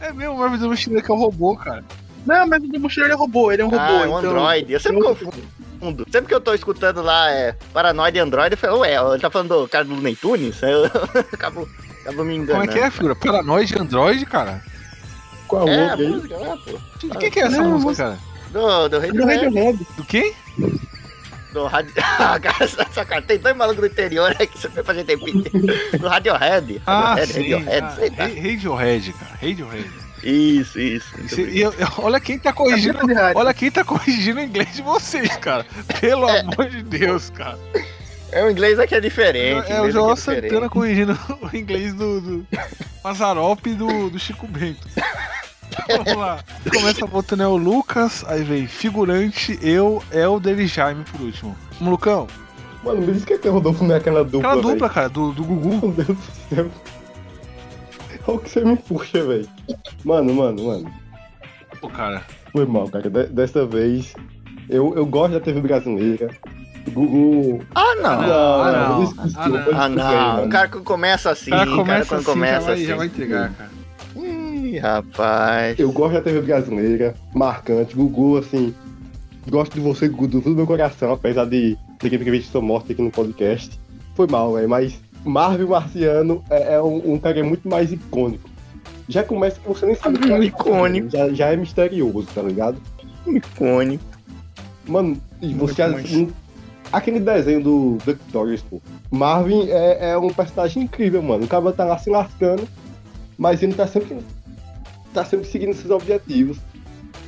É mesmo o Marvel do Mochileiro que é o robô, cara. Não, mas o do mochileiro é robô, ele é um robô. Ah, é um então... Android. Eu sempre confundo. Sempre que eu tô escutando lá é Paranoide Android, eu falo, ué, ele tá falando do cara do Looney Tunes? Eu acabo, acabo me enganando. Como é que é, figura? Paranoide Android, cara? Qual a É, outra a aí? música lá, pô. De quem que é essa Não, música, música- cara? Do, do Do Radiohead. Radiohead. Do quem? Do Radio... Ah, cara, tem dois malucos do interior aí que você foi fazer tempinho. Do Radiohead. Ah, Radiohead, sim. Radiohead, Ah, sei lá. Ra- Radiohead, cara. Radiohead. Isso, isso. bem. e eu- eu- olha quem tá corrigindo. rádio. Olha quem tá corrigindo o inglês de vocês, cara. Pelo É. amor de Deus, cara. É, o inglês aqui é diferente. É o João é diferente. Santana corrigindo o inglês do, do Mazarop e do, do Chico Bento. Vamos lá. Começa botando é o Lucas, aí vem figurante, eu, Elder e Jaime por último. Vamos, Lucão. Mano, me diz que é Rodolfo não é aquela dupla, Aquela dupla, cara, do, do Gugu. Meu Deus do céu. Olha o que você me puxa, velho. Mano, mano, mano. Pô, cara. Foi mal, cara. De- dessa vez, eu, eu gosto da TV brasileira. Gugu. Ah, não. ah, não. Ah, não. Ah, não. mano. O cara que começa assim, O cara começa cara quando assim, começa já, vai, assim. já vai entregar, cara. Ih, rapaz. Eu gosto da TV brasileira, marcante. Gugu, assim. Gosto de você, Gugu, do fundo do meu coração, apesar de ter que prever sua morte aqui no podcast. Foi mal, velho, mas Marvel Marciano é, é um, um cara muito mais icônico. Já começa que você nem sabe o que é Icônico. Já, já é misterioso, tá ligado? Icônico. Mano, e você Muito mais. assim, aquele desenho do Duck Dodgers, pô. Marvin é, é um personagem incrível, mano. O cara tá lá se lascando, mas ele tá sempre tá sempre seguindo seus objetivos.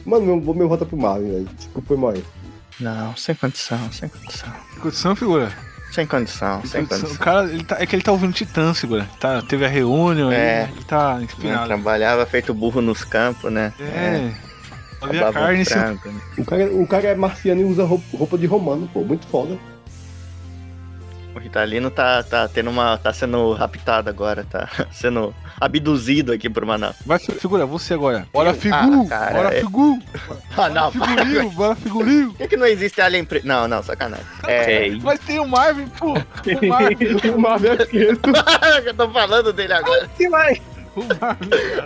Mano, meu, meu voto é pro Marvin, velho. Desculpa, aí. Não, sem condição, sem condição. Condição, figura? Sem condição, sem Condição. O cara, ele tá, é que ele tá ouvindo Titãs, figura. Tá, teve a reunião, É. ele, ele tá Né, inspirado. Trabalhava feito burro nos campos, né? É. Havia carne, frango, né? O cara, o cara é marciano e usa roupa, de romano, pô. Muito foda. O Ritalino tá, tá tendo uma. tá sendo raptado agora, tá sendo abduzido aqui por Manaus. Vai, fi- figura, você agora. Bora, Eu? Figu! Ah, cara, bora, é- Figu! Ah, não, Bora. Figurinho, bora, Figurinho! Por que, que não existe Alien Pre... Não, não, sacanagem. É. Mas tem o Marvin, pô! O Marvin, o Marvin é eu tô falando dele agora. Que vai?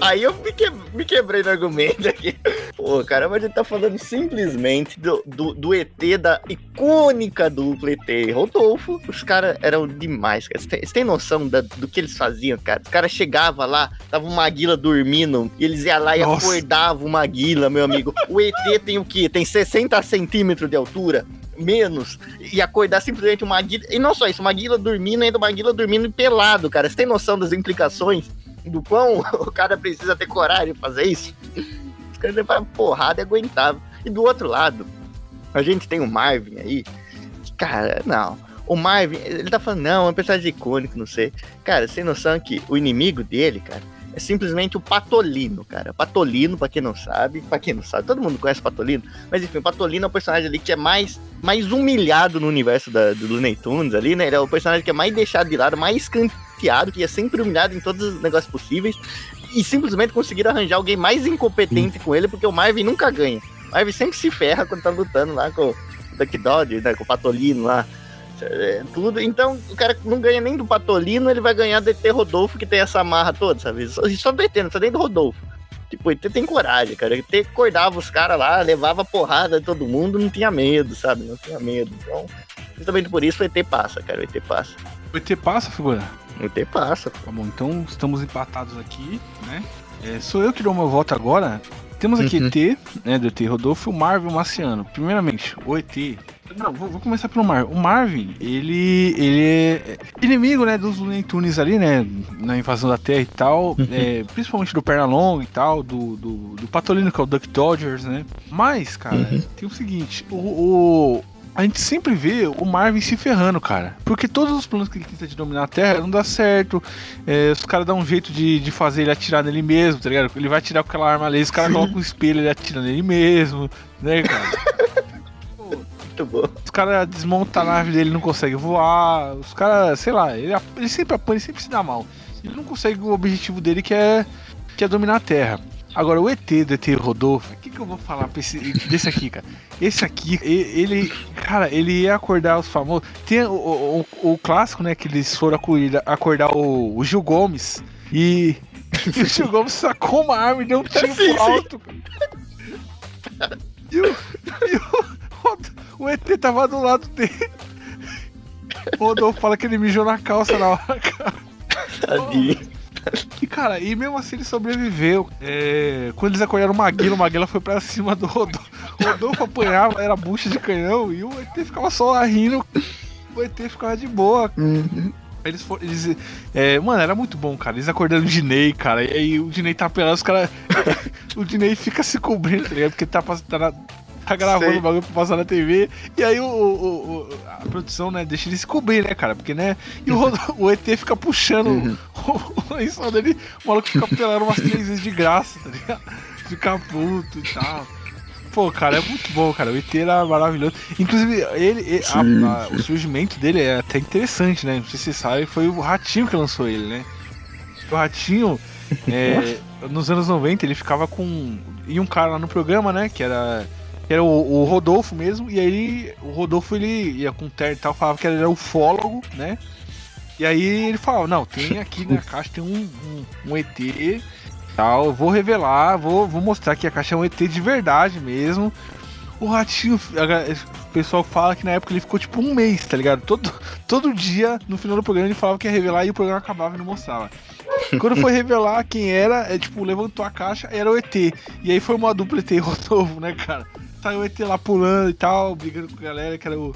Aí eu me, que- me quebrei no argumento aqui. Pô, cara, mas a gente tá falando simplesmente do, do, do ET, da icônica dupla ET Rodolfo. Os caras eram demais, cara. Você tem, noção da- do que eles faziam, cara? Os caras chegavam lá, tava uma Maguila dormindo, e eles iam lá e Nossa. acordavam o Maguila, meu amigo. O ET tem o quê? Tem 60 centímetros de altura? Menos. E acordar simplesmente uma Maguila. E não só isso, uma Maguila dormindo, ainda uma Maguila dormindo pelado, cara. Você tem noção das implicações? Do quão o cara precisa ter coragem de fazer isso. Os caras levaram porrada e aguentavam. E do outro lado, a gente tem o Marvin aí. que, Cara, não. O Marvin, ele tá falando, não, é um personagem icônico, não sei. Cara, sem noção que o inimigo dele, cara, é simplesmente o Patolino, cara. Patolino, pra quem não sabe, pra quem não sabe, todo mundo conhece Patolino, mas enfim, o Patolino é o personagem ali que é mais, mais humilhado no universo da, do Looney Tunes ali, né? Ele é o personagem que é mais deixado de lado, mais escanteado, que é sempre humilhado em todos os negócios possíveis, e simplesmente conseguiram arranjar alguém mais incompetente com ele, porque o Marvin nunca ganha. O Marvin sempre se ferra quando tá lutando lá com o Duck Dodge, né? Com o Patolino lá. É, tudo. Então, o cara não ganha nem do Patolino, ele vai ganhar do ET Rodolfo, que tem essa marra toda, sabe? Só, só do ET, não só nem do Rodolfo. Tipo, ET tem coragem, cara. ET acordava os caras lá, levava porrada de todo mundo, não tinha medo, sabe? Não tinha medo. Então, justamente por isso o ET passa, cara. O ET passa. O ET passa, figura? O ET passa. Tá bom, então estamos empatados aqui, né? É, sou eu que dou meu voto agora. Temos aqui Uhum. ET, né, do ET Rodolfo o Marvin Marciano. Primeiramente, o ET. Não, vou, vou começar pelo Marvin. O Marvin, ele, ele é inimigo, né, dos Looney Tunes ali, né, na invasão da Terra e tal, é, principalmente do Pernalonga e tal, do, do, do Patolino, que é o Duck Dodgers, né. Mas, cara, tem o seguinte, o, o- a gente sempre vê o Marvin se ferrando, cara. Porque todos os planos que ele tenta de dominar a Terra não dá certo. É, os caras dão um jeito de, de fazer ele atirar nele mesmo, tá ligado? Ele vai atirar com aquela arma laser, os caras colocam um espelho ele atira nele mesmo, né, cara? Muito bom. Os caras desmontam a nave dele, não consegue voar. Os caras, sei lá, ele, ele sempre apanha, ele sempre se dá mal. Ele não consegue o objetivo dele que é, que é dominar a Terra. Agora, o ET do ET Rodolfo, o que, que eu vou falar esse, desse aqui, cara? Esse aqui, ele, cara, ele ia acordar os famosos. Tem o, o, o- clássico, né? Que eles foram acordar, acordar o, o Gil Gomes e, e o Gil Gomes sacou uma arma e deu um tiro pro alto. E o, e o, o ET tava do lado dele. O Rodolfo fala que ele mijou na calça na hora, cara. Tadinho. E, cara, e mesmo assim ele sobreviveu. É, quando eles acordaram o Maguila, o Maguila foi pra cima do Rodolfo. O Rodolfo apanhava, era bucha de canhão, e o ET ficava só rindo. O ET ficava de boa. Eles foram. Eles, é, mano, era muito bom, cara. Eles acordando o Dinei, cara. E aí o Dinei tá pelando, os caras. o Dinei fica se cobrindo, tá ligado? Porque tá, tá, na- tá gravando Sei. o bagulho pra passar na TV. E aí o, o- o- a produção, né, deixa ele se cobrir, né, cara? Porque, né? E o, o ET fica puxando Uhum. o, lençol dele. O maluco fica pelando umas três vezes de graça, tá ligado? Fica puto e tal. Pô, cara, é muito bom, cara. O ET era maravilhoso. Inclusive, ele, ele- a- a- o surgimento dele é até interessante, né? Não sei se você sabe, foi o Ratinho que lançou ele, né? O Ratinho, é, nos anos 90, ele ficava com. E um cara lá no programa, né? Que era. Que era o, o Rodolfo mesmo, e aí o Rodolfo ele ia com terno e tal, falava que ele era ufólogo, né? E aí ele falava, não, tem aqui na caixa tem um, um, um ET tal, eu vou revelar, vou, vou mostrar que a caixa é um ET de verdade mesmo. O ratinho, o pessoal fala que na época ele ficou tipo um mês, tá ligado? Todo, todo dia, no final do programa, ele falava que ia revelar e o programa acabava e não mostrava. Quando foi revelar quem era, é tipo, levantou a caixa, era o ET. E aí foi uma dupla ET Rodolfo, né, cara? Saiu o ET lá pulando e tal, brigando com a galera, que era o,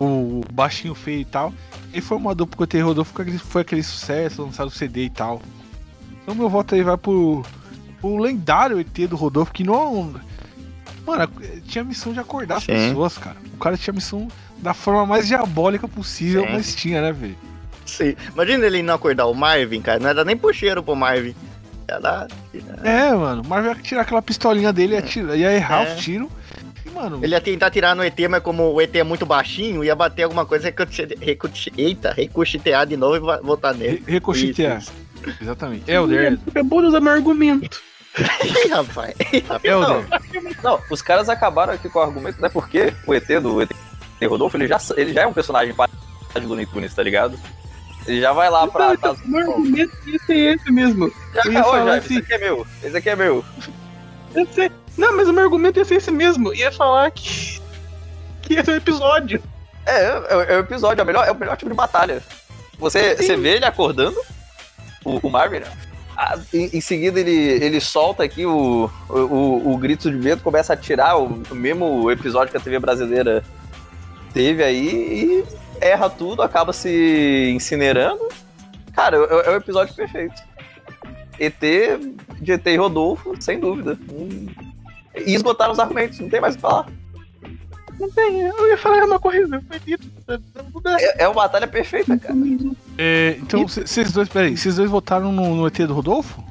o baixinho feio e tal. E foi uma dupla com o ET Rodolfo, que aquele- foi aquele sucesso, lançaram o CD e tal. Então meu voto aí vai pro, pro lendário ET do Rodolfo, que não. Mano, tinha a missão de acordar as Sim. pessoas, cara. O cara tinha a missão da forma mais diabólica possível, Sim. mas tinha, né, velho? Sim. Imagina ele não acordar o Marvin, cara. Não ia dar nem pro cheiro pro Marvin. Dar. É, mano, o Marvel ia tirar aquela pistolinha dele, ia, tirar, ia errar É. os tiros. E, mano, Ele ia tentar tirar no ET, mas como o ET é muito baixinho, ia bater alguma coisa, recuche... recuche... eita, recuchitear de novo e voltar nele. re- recochitear. Isso, Exatamente. Elder, Acabou de usar meu argumento. Ih, rapaz. Elder. Não, os caras acabaram aqui com o argumento, né? Porque o ET do ET Rodolfo, ele já, ele já é um personagem do Looney Tunes, tá ligado? Ele já vai lá pra. Então, então, meu argumento ia ser esse mesmo. Já, eu ia falar Jaime, assim- esse aqui é meu. Esse aqui é meu. Eu sei. Não, mas o meu argumento ia ser esse mesmo. Ia falar que. que ia ser um episódio. É, é, é o episódio, é o melhor, é o melhor tipo de batalha. Você, você vê ele acordando, o, o Marvin, né? Ah, em, em seguida ele, ele solta aqui o, o, o, o grito de medo, começa a atirar, o, o mesmo episódio que a TV brasileira teve aí, e erra tudo, acaba se incinerando. Cara, é, é o episódio perfeito. ET, de ET e Rodolfo, sem dúvida. Hum. E esgotaram os argumentos, não tem mais o que falar. Não tem, eu ia falar uma coisa. Foi dito. Não dá. É, é uma batalha perfeita, cara. É, então, vocês dois, peraí, vocês dois votaram no, no ET do Rodolfo?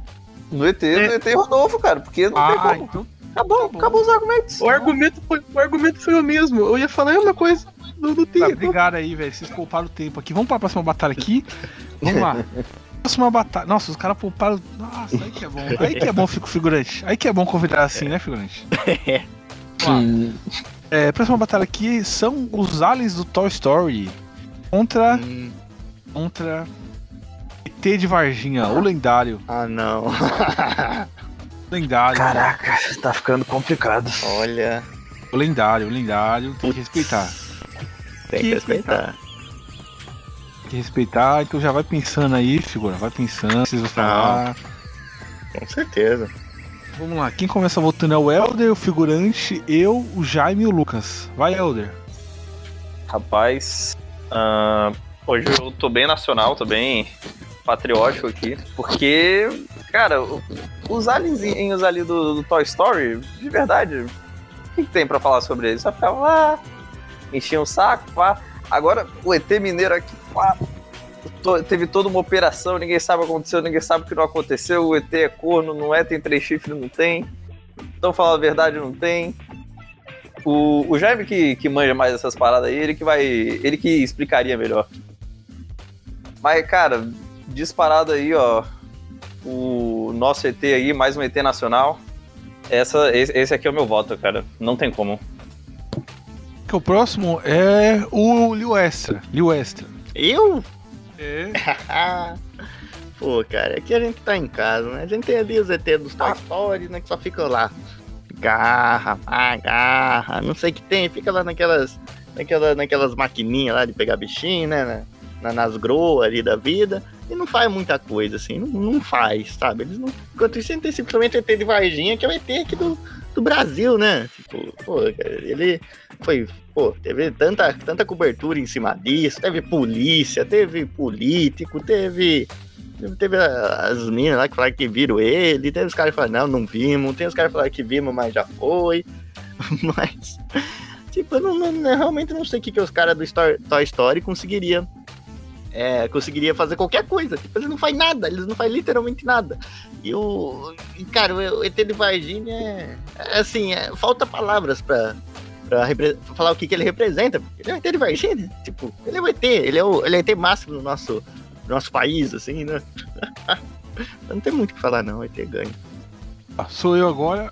No ET, no ET Rodolfo, cara, porque não tem Ah, como. então. Acabou, bom. acabou os argumentos. O argumento, foi, o argumento foi o mesmo. Eu ia falar uma coisa. Não, não tem. Tá, obrigado aí, velho. Vocês pouparam o tempo aqui. Vamos pra próxima batalha aqui. Vamos lá. Próxima batalha. Nossa, os caras pouparam. Nossa, aí que é bom. Aí que é bom, fico figurante. Aí que é bom convidar assim, né, figurante? Lá. É, próxima batalha aqui são os aliens do Toy Story contra. Hum, contra. ET de Varginha, o lendário. ah, não. Lendário. Caraca, tá ficando complicado. Olha, O lendário, o lendário. Tem que respeitar. tem que Que respeitar. Que respeitar. Então já vai pensando aí, figura. Vai pensando. Vocês vão falar. Com certeza. Vamos lá, quem começa votando é o Elder, o figurante, eu, o Jaime e o Lucas. Vai, Elder. Rapaz, ah, hoje eu tô bem nacional, tô bem patriótico aqui, porque, cara, os alienzinhos ali do, do Toy Story, de verdade, o que, que tem pra falar sobre eles? Só ficava lá, enchia o saco, pá. Agora, o ET Mineiro aqui, teve toda uma operação, ninguém sabe o que aconteceu, ninguém sabe o que não aconteceu, o ET é corno, não é, tem três chifres, não tem. Então, falar a verdade, não tem. O, o Jaime que, que manja mais essas paradas aí, ele que vai. Ele que explicaria melhor. Mas, cara, disparado aí, ó. o nosso ET aí, mais um ET nacional. Essa, esse, esse aqui é o meu voto, cara. Não tem como. O próximo é o Liu Extra. Liu Extra. Eu? É. Pô, cara, aqui a gente tá em casa, né? A gente tem ali os ET dos Toy Story, né? Que só ficam lá. Garra, agarra, não sei o que tem, fica lá naquelas, naquela, naquelas maquininhas lá de pegar bichinho, né? na- na- nas groas ali da vida. E não faz muita coisa, assim, não, não faz, sabe? Eles não. Enquanto isso, a gente tem simplesmente ET de Varginha, que é o ET aqui do, do Brasil, né? Tipo, pô, ele foi. Pô, teve tanta, tanta cobertura em cima disso, teve polícia, teve político, teve. Teve, as meninas lá que falaram que viram ele, teve os caras que falaram, não, não vimos, tem os caras que falaram que vimos, mas já foi. Mas, tipo, eu não, não- realmente não sei o que, que os caras do Stor- Toy Story conseguiriam. É, conseguiria fazer qualquer coisa. Tipo, eles não fazem nada, eles não fazem literalmente nada. E o. cara, o ET de Varginha é. é assim, é- falta palavras pra, pra, repre- pra falar o que, que ele representa. Ele é o ET de Varginha. Tipo, ele é o ET, ele é o, ele é o ET máximo do nosso, do nosso país, assim, né? não tem muito o que falar, não, o ET ganha. Ah, Sou eu agora.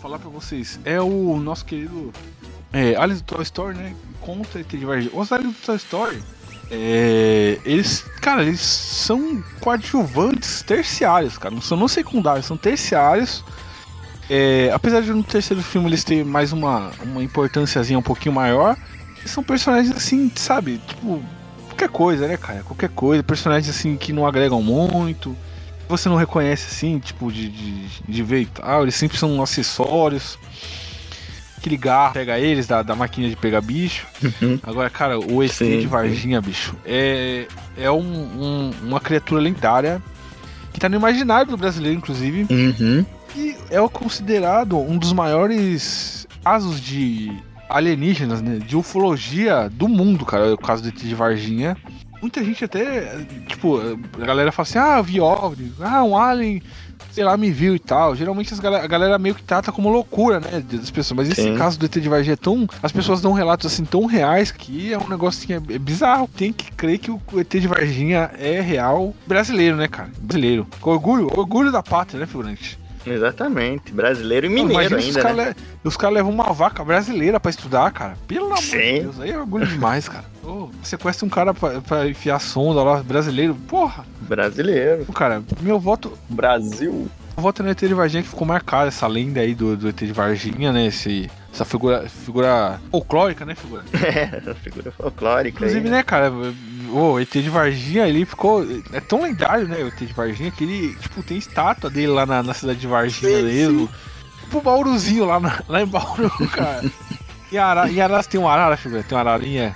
Falar pra vocês. É o nosso querido é, Alice do Toy Story, né? Contra ET de Varginha. Os Alice do Toy Story. É, eles, cara, eles são coadjuvantes terciários, cara. Não são não secundários, são terciários. É, apesar de no terceiro filme eles terem mais uma, uma importânciazinha um pouquinho maior, são personagens assim, sabe? Tipo, qualquer coisa, né, cara? Qualquer coisa. Personagens assim que não agregam muito você não reconhece assim, tipo, de, de, de ver e tal, eles sempre são acessórios. Aquele garro pega eles da, da maquininha de pegar bicho. Uhum. Agora, cara, o ET Sim, de Varginha, bicho, é, é um, um- uma criatura lendária que tá no imaginário do brasileiro, inclusive. Uhum. E é considerado um dos maiores casos de alienígenas, né? De ufologia do mundo, cara. O caso do ET de Varginha. Muita gente até, tipo, a galera fala assim, ah, vi OVNI, ah, um alien, sei lá, me viu e tal. Geralmente as galera, a galera meio que trata como loucura, né, das pessoas. Mas esse Sim. caso do ET de Varginha é tão... As pessoas dão relatos, assim, tão reais que é um negócio, assim, é, é bizarro. Tem que crer que o ET de Varginha é real brasileiro, né, cara? Brasileiro. Com orgulho, orgulho da pátria, né, figurante? Exatamente. Brasileiro e mineiro se ainda, os né? caras le- os caras levam uma vaca brasileira pra estudar, cara. Pelo amor de. Deus, aí é orgulho demais, cara. Ô, sequestra um cara pra, pra enfiar sonda lá, brasileiro. Porra, Brasileiro. Ô, cara, meu voto, Brasil. eu voto no ET de Varginha que ficou marcado essa lenda aí do, do ET de Varginha, né? Esse, essa figura, figura folclórica, né, figura? É, figura folclórica. Inclusive, aí. né, cara, o ET de Varginha, ele ficou. É tão lendário, né, o ET de Varginha, que ele, tipo, tem estátua dele lá na, na cidade de Varginha Sim, mesmo. Tipo o Bauruzinho lá, na- lá em Bauru, cara. E Ara, Araras tem um arara, figura? Tem uma ararinha.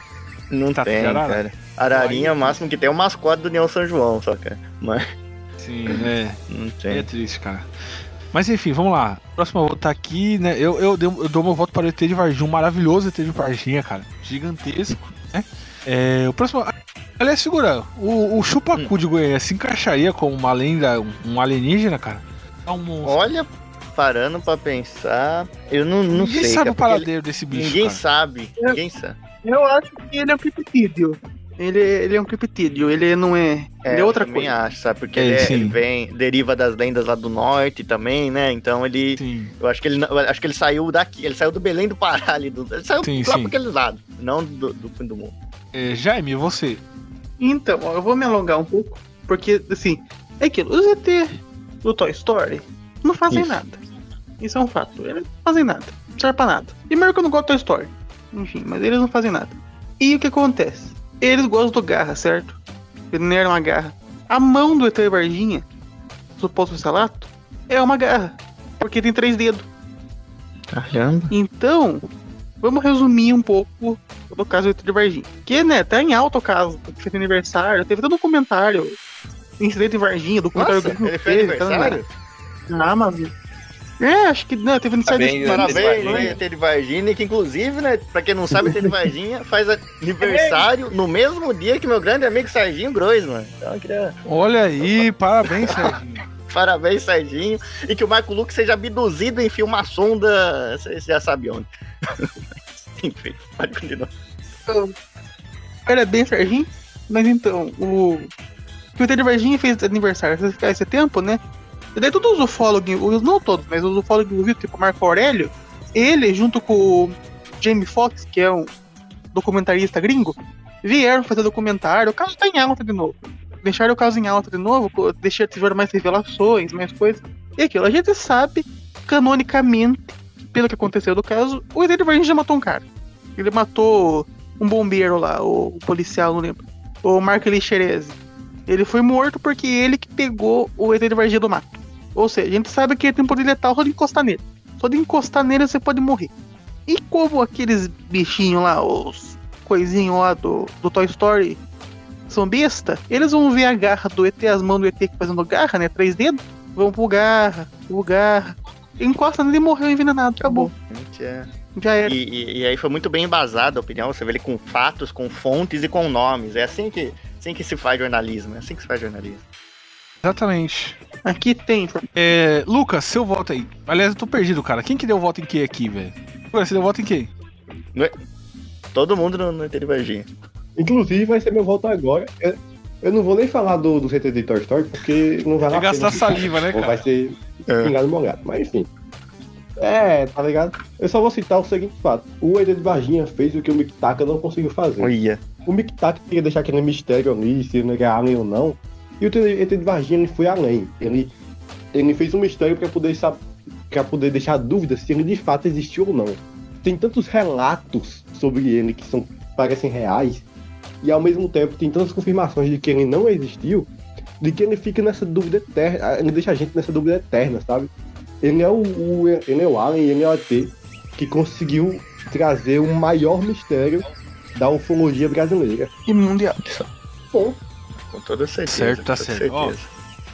Não Tá tem, arara? cara. Ararinha, o máximo que tem é o mascote do União São João, só, cara. Mas Sim, né? não É tem. triste, cara. Mas enfim, vamos lá. Próximo eu vou estar aqui, né? Eu, eu, eu dou meu voto para o ET de Varginha, um maravilhoso ET de Varginha, cara. Gigantesco, né? É, o próximo. Aliás, figura, o, o Chupacu de Goiânia se encaixaria como uma lenda, um, alienígena, cara? É um. Olha, parando pra pensar, eu não, não Ninguém sei. sabe cara, o paradeiro desse ele- bicho. Ninguém cara. sabe. Ninguém sabe. Eu acho que ele é um criptídeo. Ele, ele é um criptídeo, ele não é. É, ele é outra eu coisa. acho, sabe? Porque É, ele, é- ele vem, deriva das lendas lá do norte também, né? Então ele. Sim. Eu acho que ele, acho que ele saiu daqui, ele saiu do Belém do Pará ali. Do, ele saiu Sim, lá sim. pra aquele lado, não do, do fim do mundo. É, Jaime, você. Então, ó, eu vou me alongar um pouco, porque, assim, é aquilo, os ET do Toy Story não fazem Isso. nada. Isso é um fato, eles não fazem nada, não serve pra nada. Primeiro que eu não gosto do Toy Story, enfim, mas eles não fazem nada. E o que acontece? Eles gostam do garra, certo? Veneram uma garra. A mão do ET Varginha, suposto salato, é uma garra, porque tem três dedos. Caramba. Então, vamos resumir um pouco do caso do ET de Varginha. Que, né, tá em alta o caso, porque fez aniversário, teve todo um comentário. Incidente em Varginha, do comentário Nossa, do ele fez aniversário? Ah, mas... É, acho que, né, teve aniversário Tá de Parabéns, Varginha. né, de Varginha, que inclusive, né, pra quem não sabe, de Varginha faz aniversário no mesmo dia que meu grande amigo Serginho Groisman. Então eu queria Olha aí, parabéns, Serginho. parabéns, Serginho. E que o Marco Lucas seja abduzido e enfia uma sonda, você você já sabe onde. Enfim, pode continuar. Parabéns, Serginho. Mas então, o. que o de Varginha fez aniversário esse tempo, né? E daí todos os ufólogos, os- não todos, mas os ufólogos envolvidos, tipo Marco Aurélio, ele, junto com o Jamie Foxx, que é um documentarista gringo, vieram fazer documentário. O caso tá em alta de novo. Deixaram o caso em alta de novo, deixaram tiveram mais revelações, mais coisas. E aquilo, a gente sabe, canonicamente, pelo que aconteceu do caso, o de Varginha já matou um cara. Ele matou um bombeiro lá, o policial, não lembro. O Marco Elixerese. Ele foi morto porque ele que pegou o ET Varginha do mato. Ou seja, a gente sabe que ele tem poder letal só de encostar nele. Só de encostar nele você pode morrer. E como aqueles bichinhos lá, os coisinhos lá do, do Toy Story são besta, eles vão ver a garra do ET, as mãos do ET fazendo garra, né? Três dedos. Vão pro garra, pro garra. Encosta nele e morreu envenenado. Acabou. Gente, é. Já era. E, e- e aí foi muito bem embasada a opinião. Você vê ele com fatos, com fontes e com nomes. É assim que, assim que se faz jornalismo. É assim que se faz jornalismo. Exatamente. Aqui tem. É, Lucas, seu voto aí. Aliás, eu tô perdido, cara. Quem que deu voto em quem aqui, velho? Ué, Você deu voto em quem? Todo mundo no, no Varginha. Inclusive, vai ser meu voto agora. Eu, eu não vou nem falar do, do CT de Toy Story, porque não vai Vai lá. gastar saliva, né, Ou cara? vai ser É. pingado molhado. Mas enfim. É, tá ligado? Eu só vou citar o seguinte fato. O ET de Varginha fez o que o Mick Taka não conseguiu fazer. Olha. O Mick Taka queria deixar aquele mistério ali, se ele era alien ou não. E o ET de Varginha ele foi além. Ele, ele fez um mistério para poder para poder deixar dúvidas se ele de fato existiu ou não. Tem tantos relatos sobre ele que são parecem reais e ao mesmo tempo tem tantas confirmações de que ele não existiu, de que ele fica nessa dúvida eterna, ele deixa a gente nessa dúvida eterna, sabe? Ele é o, o- ele é o alien, ele é o ET que conseguiu trazer o maior mistério da ufologia brasileira. E mundial. Bom, Com toda certeza. Certo, tá certo. certeza.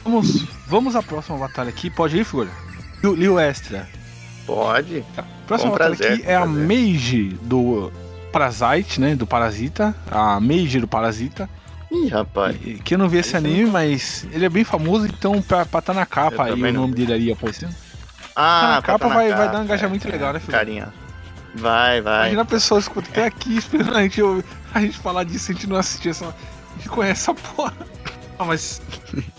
Vamos, vamos à próxima batalha aqui. Pode ir, figura? Liu, Extra. Pode. A próxima Com batalha prazer, aqui é a prazer. Mage do Parasite, né? Do Parasita. A Mage do Parasita. Ih, rapaz. E- Que eu não vi esse anime, mas ele é bem famoso, então pra estar tá na capa aí o nome dele ali aparecendo. Ah, a tá capa na vai- vai capa, dar um engajamento é, legal, né, filho? Carinha. Vai, vai. Imagina a pessoa escuta até aqui esperando a gente, ouvir- a gente falar disso, a gente não assistir essa. Gente conhece essa porra. Ah, mas.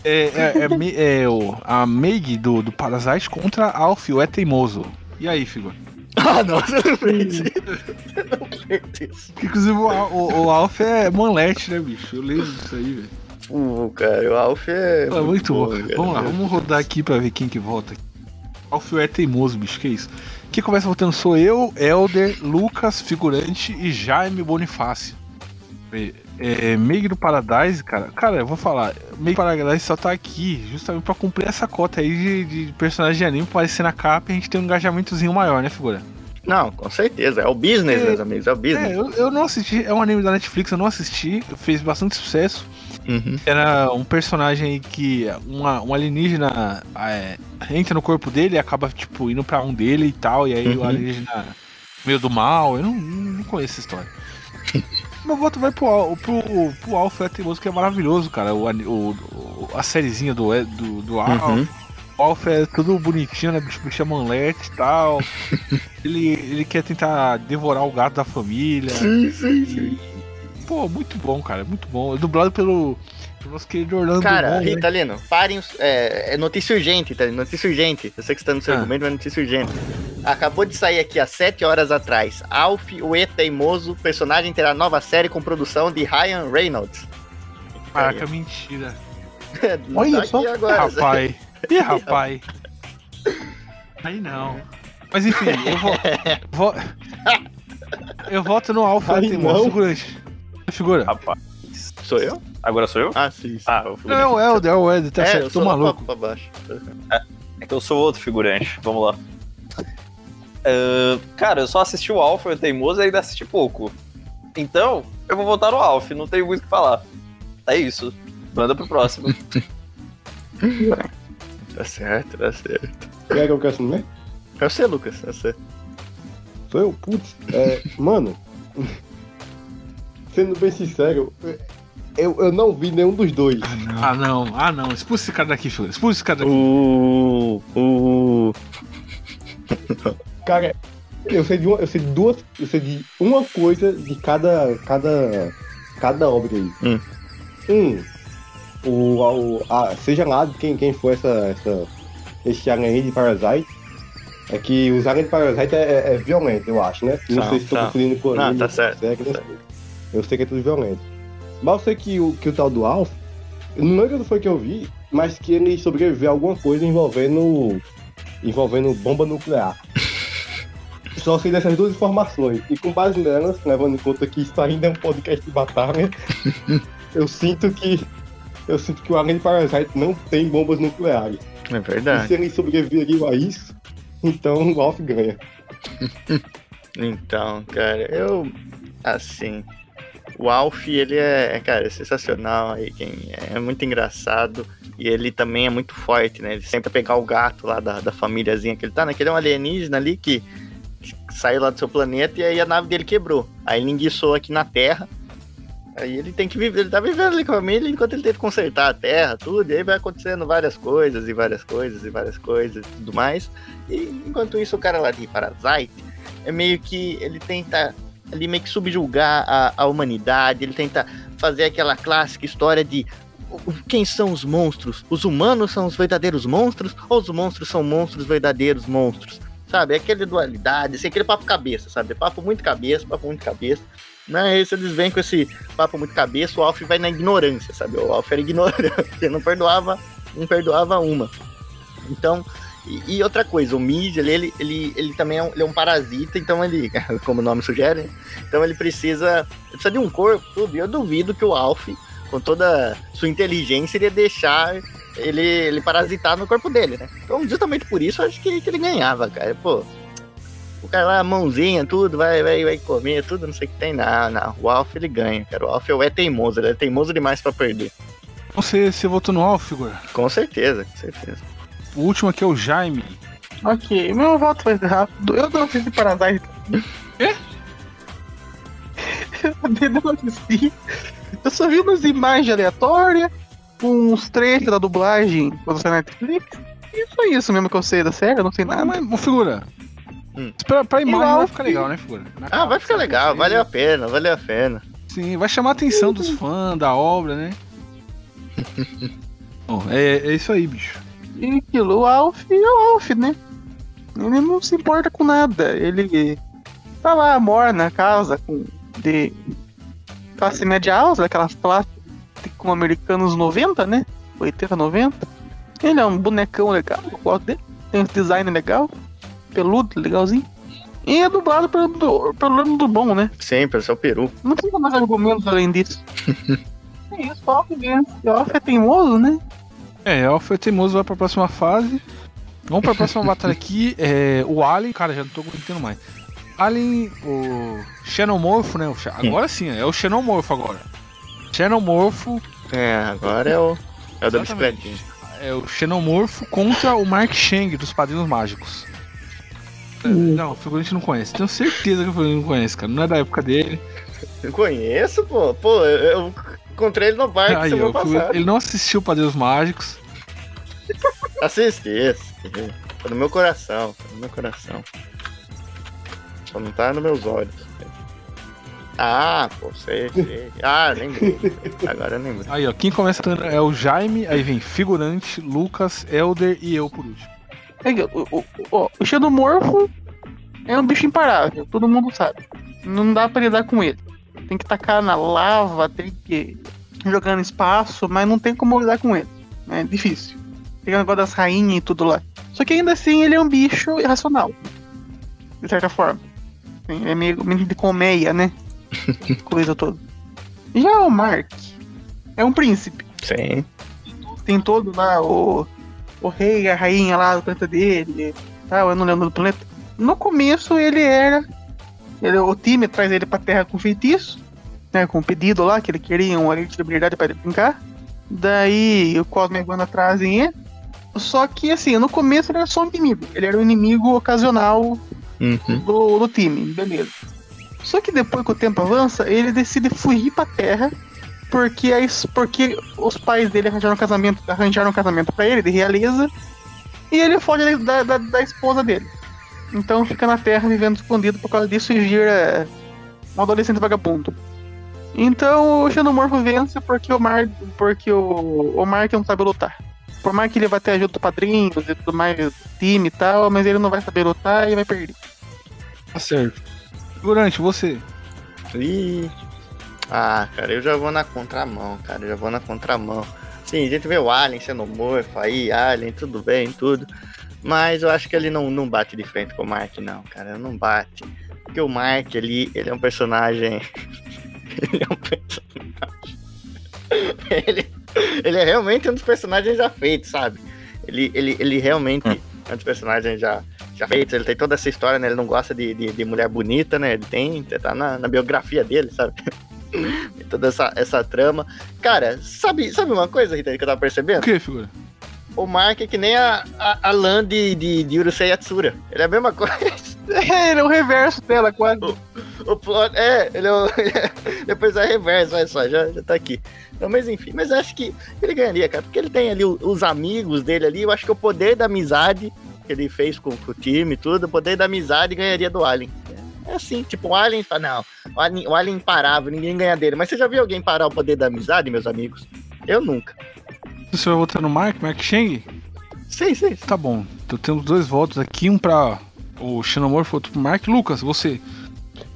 É, é, é é o, a Meg do, do Parasite contra Alf, o É Teimoso. E aí, figura? Ah, não, você não fez isso. Não Inclusive o, o, o Alf é manlete, né, bicho? Eu lembro disso aí, velho. Pô, cara, o Alf é. É muito bom. cara. Vamos lá, vamos rodar aqui pra ver quem que volta. Alf é teimoso, bicho, que isso? Quem começa votando sou eu, Elder, Lucas, figurante e Jaime Bonifácio. É, é, Meg do Paradise, cara. Cara, eu vou falar. Meg do Paradise só tá aqui justamente pra cumprir essa cota aí de, de personagem de anime aparecer na capa e a gente ter um engajamentozinho maior, né, figura? Não, com certeza. É o business, É, meus amigos. É o É, business. eu, eu não assisti. É um anime da Netflix, eu não assisti. Fez bastante sucesso. Uhum. Era um personagem aí que uma, um alienígena é, entra no corpo dele e acaba, tipo, indo pra um dele e tal, e aí o Uhum. alienígena meio do mal, eu não, não conheço essa história. Meu voto vai pro, pro, pro Alpha Teimoso, que é maravilhoso, cara. O, o- a sériezinha do, do, do Alpha. Uhum. O Alpha é tudo bonitinho, né? Bicho, bicho é manlete e tal. ele, ele quer tentar devorar o gato da família. Sim, sim, sim. E, pô, muito bom, cara, muito bom. É dublado pelo nosso querido Orlando Cara, Drummond, né? Ritalino, parem. os- É, é notícia urgente, tá? Notícia urgente. Eu sei que você tá no seu Ah. argumento, mas é notícia urgente. Acabou de sair aqui há 7 horas atrás. Alf, o E Teimoso, personagem terá nova série com produção de Ryan Reynolds. Caraca, mentira. Não Olha tá só. agora. Rapaz. Ih, rapaz. Aí não. Mas enfim, eu vou. vou eu voto no Alpha Aí Teimoso. não. Figurante. Figura. Rapaz. Sou eu? Agora sou eu? Ah, sim. sim. Ah, eu fui. Não, é o Elder, é o Elder, tá é, certo. eu Tô sou maluco. pra baixo. É que eu sou outro figurante. Vamos lá. Ah, cara, eu só assisti o Alpha o Teimoso e ainda assisti pouco. Então, eu vou votar no Alpha, não tenho muito o que falar. É isso. Manda pro próximo. Tá certo, tá certo. quem é que eu quero assumir? É você, Lucas. É você. Sou eu? Putz, é, mano, sendo bem sincero, eu, eu não vi nenhum dos dois. Ah, não. Ah, não. Expulsa esse cara daqui, Figura. Expulsa esse cara daqui. Uh, uh. Cara, eu sei de uma, eu sei de duas, eu sei de uma coisa de cada, cada, cada obra aí. Hum. Um, o, o- a- seja lá de quem, quem for essa, essa, esse alien aí de Parasite, é que os aliens de Parasite é, é- é violento, eu acho, né? Não Tá, sei se estou tá. confundindo com Não, tá certo, série, tá não sei. Eu sei que é tudo violento. Eu sei que o, que o tal do Alf, não lembro foi que eu vi, mas que ele sobreviveu a alguma coisa envolvendo, envolvendo bomba nuclear. Só sei dessas duas informações. E com base nelas, levando em conta que isso ainda é um podcast de batalha, eu sinto que. Eu sinto que o Alien Parasite não tem bombas nucleares. É E verdade. se ele sobreviveriam a isso, então o Alf ganha. Então, cara, eu. Assim. O Alf, ele é, cara, é sensacional aí, quem é muito engraçado e ele também é muito forte, né? Ele tenta pegar o gato lá da, da famíliazinha que ele tá, né? Que ele é um alienígena ali que, que saiu lá do seu planeta e aí a nave dele quebrou. Aí ele enguiçou aqui na Terra. Aí ele tem que viver, ele tá vivendo ali com a família enquanto ele tenta consertar a Terra, tudo, e aí vai acontecendo várias coisas e várias coisas e várias coisas e tudo mais. E enquanto isso, o cara lá de Parasite é meio que ele tenta ali meio que subjugar a, a humanidade, ele tenta fazer aquela clássica história de quem são os monstros? Os humanos são os verdadeiros monstros ou os monstros são monstros verdadeiros monstros? Sabe? É aquele dualidade, assim, aquele papo cabeça, sabe? Papo muito cabeça, papo muito cabeça. Mas eles vêm com esse papo muito cabeça, o Alf vai na ignorância, sabe? O Alf era ignorante, não perdoava, não perdoava uma. Então, e, e outra coisa, o Mid, ele, ele, ele, também é um, é um parasita, então ele, como o nome sugere, então ele precisa, ele precisa de um corpo, tudo, e eu duvido que o Alf, com toda sua inteligência, iria deixar ele, ele parasitar no corpo dele, né? Então, justamente por isso, eu acho que, que ele ganhava, cara. Pô, o cara lá, mãozinha, tudo, vai, vai, vai comer, tudo, não sei o que tem. Não, não, o Alf ele ganha, cara. O Alf é teimoso, ele é teimoso demais pra perder. Você, você votou no Alf, figura? Com certeza, com certeza. O último aqui é o Jaime. Ok, meu voto vai ser rápido. Eu não assisti Parasite. Quê? Eu. Eu só vi umas imagens aleatórias, uns trechos da dublagem quando saiu na Netflix. E foi isso mesmo que eu sei da série, eu não sei Mas, nada. mas ô, figura. Hum. Pra, pra imagem Igual. vai ficar legal, né, figura? Na Ah, vai ficar legal, valeu a pena, valeu a pena. Sim, vai chamar a atenção dos fãs da obra, né? Bom, é, é isso aí, bicho. E aquilo, o Alf é o Alf, né? Ele não se importa com nada. Ele tá lá, mora na casa com de classe média alta, daquelas classes como americanos 90, né? 80, 90. Ele é um bonecão legal, eu gosto dele. Tem um design legal, peludo, legalzinho. E é dublado pelo, pelo Lando do Bom, né? Sempre, seu peru. Não tem mais argumentos além disso. é isso, o Alf vence. O Alf é teimoso, né? É, Alpha é teimoso vai pra próxima fase. Vamos pra próxima batalha aqui. É, o Alien, cara, já não tô aguentando mais. Alien, o Xenomorfo, né? o Xe- Agora sim, é o Xenomorfo agora. Xenomorfo É, agora é o, é o da Exatamente. bicicletinha. é o Xenomorfo contra o Mark Shang dos Padrinhos Mágicos. É, Não, o figurante não conhece. Tenho certeza que o figurante não conhece, cara. Não é da época dele. Eu conheço, pô. Pô, eu, eu encontrei ele no Aí, semana figurante- passada. ele não assistiu Padrinhos Mágicos. Assisti, assisti. Tá no meu coração, tá no meu coração. Só não tá nos meus olhos. Ah, pô, sei, sei. Ah, lembrei. Agora eu lembrei. Aí, ó, quem começa é o Jaime, aí vem figurante, Lucas, Elder e eu por último. É O, o, o, o xenomorfo é um bicho imparável, todo mundo sabe. Não dá pra lidar com ele. Tem que tacar na lava, tem que jogar no espaço, mas não tem como lidar com ele. É difícil. Tem o negócio das rainhas e tudo lá. Só que ainda assim ele é um bicho irracional. De certa forma. É meio, meio de colmeia, né? Coisa toda. Já o Mark é um príncipe Sim. tem todo lá o, o rei a rainha lá do planeta dele, tal, eu não lembro do planeta. No começo ele era. Ele, o time traz ele pra terra com feitiço, né? Com um pedido lá, que ele queria uma de habilidade pra ele brincar. Daí o Cosmo e a Wanda trazem ele. Só que assim, no começo ele era só um inimigo. Ele era um inimigo ocasional Uhum. do, do time, beleza. Só que depois que o tempo avança, ele decide fugir pra terra porque, a es- porque os pais dele arranjaram um casamento, arranjaram um casamento pra ele, de realeza, e ele foge da, da, da esposa dele. Então fica na terra vivendo escondido por causa disso e vira um adolescente vagabundo. Então o Xenomorfo vence porque o Mark, porque o, o Mark não sabe lutar. Por mais que ele vai ter ajuda do padrinho e tudo mais, do time e tal, mas ele não vai saber lutar e vai perder. Tá certo. Figurante, você. Ih. Ah, cara, eu já vou na contramão, cara. Eu já vou na contramão. Sim, a gente vê o Alien sendo morfo aí, Alien, tudo bem, tudo. Mas eu acho que ele não, não bate de frente com o Mark, não, cara. Não bate. Porque o Mark ali, ele é um personagem. ele é um personagem. ele, ele é realmente um dos personagens já feitos, sabe? Ele, ele, ele realmente é um dos personagens já, já feitos. Ele tem toda essa história, né? Ele não gosta de, de, de mulher bonita, né? Ele tem, tá na, na biografia dele, sabe? Toda essa, essa trama. Cara, sabe, sabe uma coisa, Rita, que eu tava O percebendo? que, figura? O Mark é que nem a, a, a Lan de, de, de Urusei Yatsura. Ele é a mesma coisa. É, ele é o reverso dela, quase. O plot, é, ele é o, Depois é reverso, olha só, já, já tá aqui. Não, mas enfim, mas eu acho que ele ganharia, cara, porque ele tem ali o- os amigos dele ali. Eu acho que o poder da amizade que ele fez com, com o time e tudo, o poder da amizade ganharia do Alien. É assim, tipo, o Alien fala, não, o Alien, o Alien imparável, ninguém ganha dele. Mas você já viu alguém parar o poder da amizade, meus amigos? Eu nunca. Você vai votar no Mark, Mark Shang? Sei, sei. Tá bom. Então temos dois votos aqui, um pra o Xenomorfo, outro pro Mark. Lucas, você.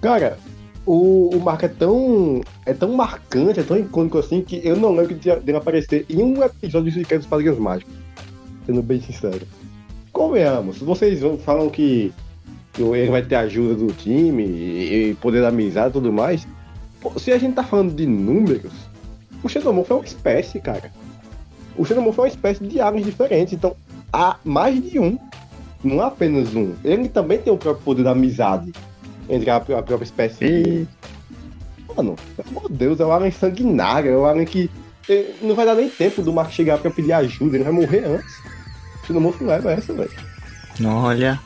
Cara, o, o Mark é tão. é tão marcante, é tão icônico assim, que eu não lembro de- dele aparecer em um episódio de Ricardo dos Padrinhos Mágicos. Sendo bem sincero. Convenhamos, vocês falam que, que ele vai ter ajuda do time e, e poder da amizade e tudo mais. Pô, se a gente tá falando de números, o Xenomorfo é uma espécie, cara. O Xenomorfo é uma espécie de aliens diferentes, então há mais de um, não há apenas um. Ele também tem o próprio poder da amizade entre a, a própria espécie. E... Mano, pelo amor de Deus, é o Alien sanguinário, é o Alien que eh, não vai dar nem tempo do Mark chegar pra pedir ajuda, ele vai morrer antes. O Xenomorfo leva essa, velho. Olha,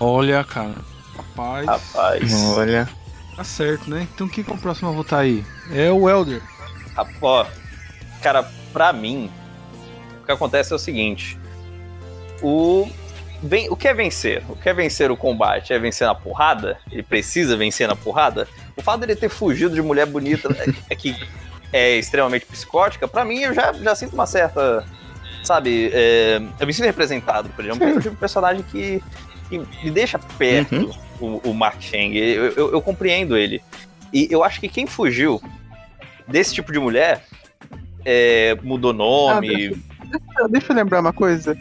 Olha, cara. Rapaz. Rapaz. olha. Tá certo, né? Então quem que é o próximo a votar aí? É o Elder. Rap- Ó, cara, pra mim, o que acontece é o seguinte: o, ven- o que é vencer? O que é vencer o combate? É vencer na porrada? Ele precisa vencer na porrada? O fato dele ter fugido de mulher bonita é- é que é extremamente psicótica, pra mim eu já, já sinto uma certa. Sabe, é, eu me sinto representado por ele. É um, tipo de personagem que, que me deixa perto o, o Mark Chang. Eu, eu- eu compreendo ele. E eu acho que quem fugiu desse tipo de mulher é, mudou nome. Deixa, deixa eu lembrar uma coisa.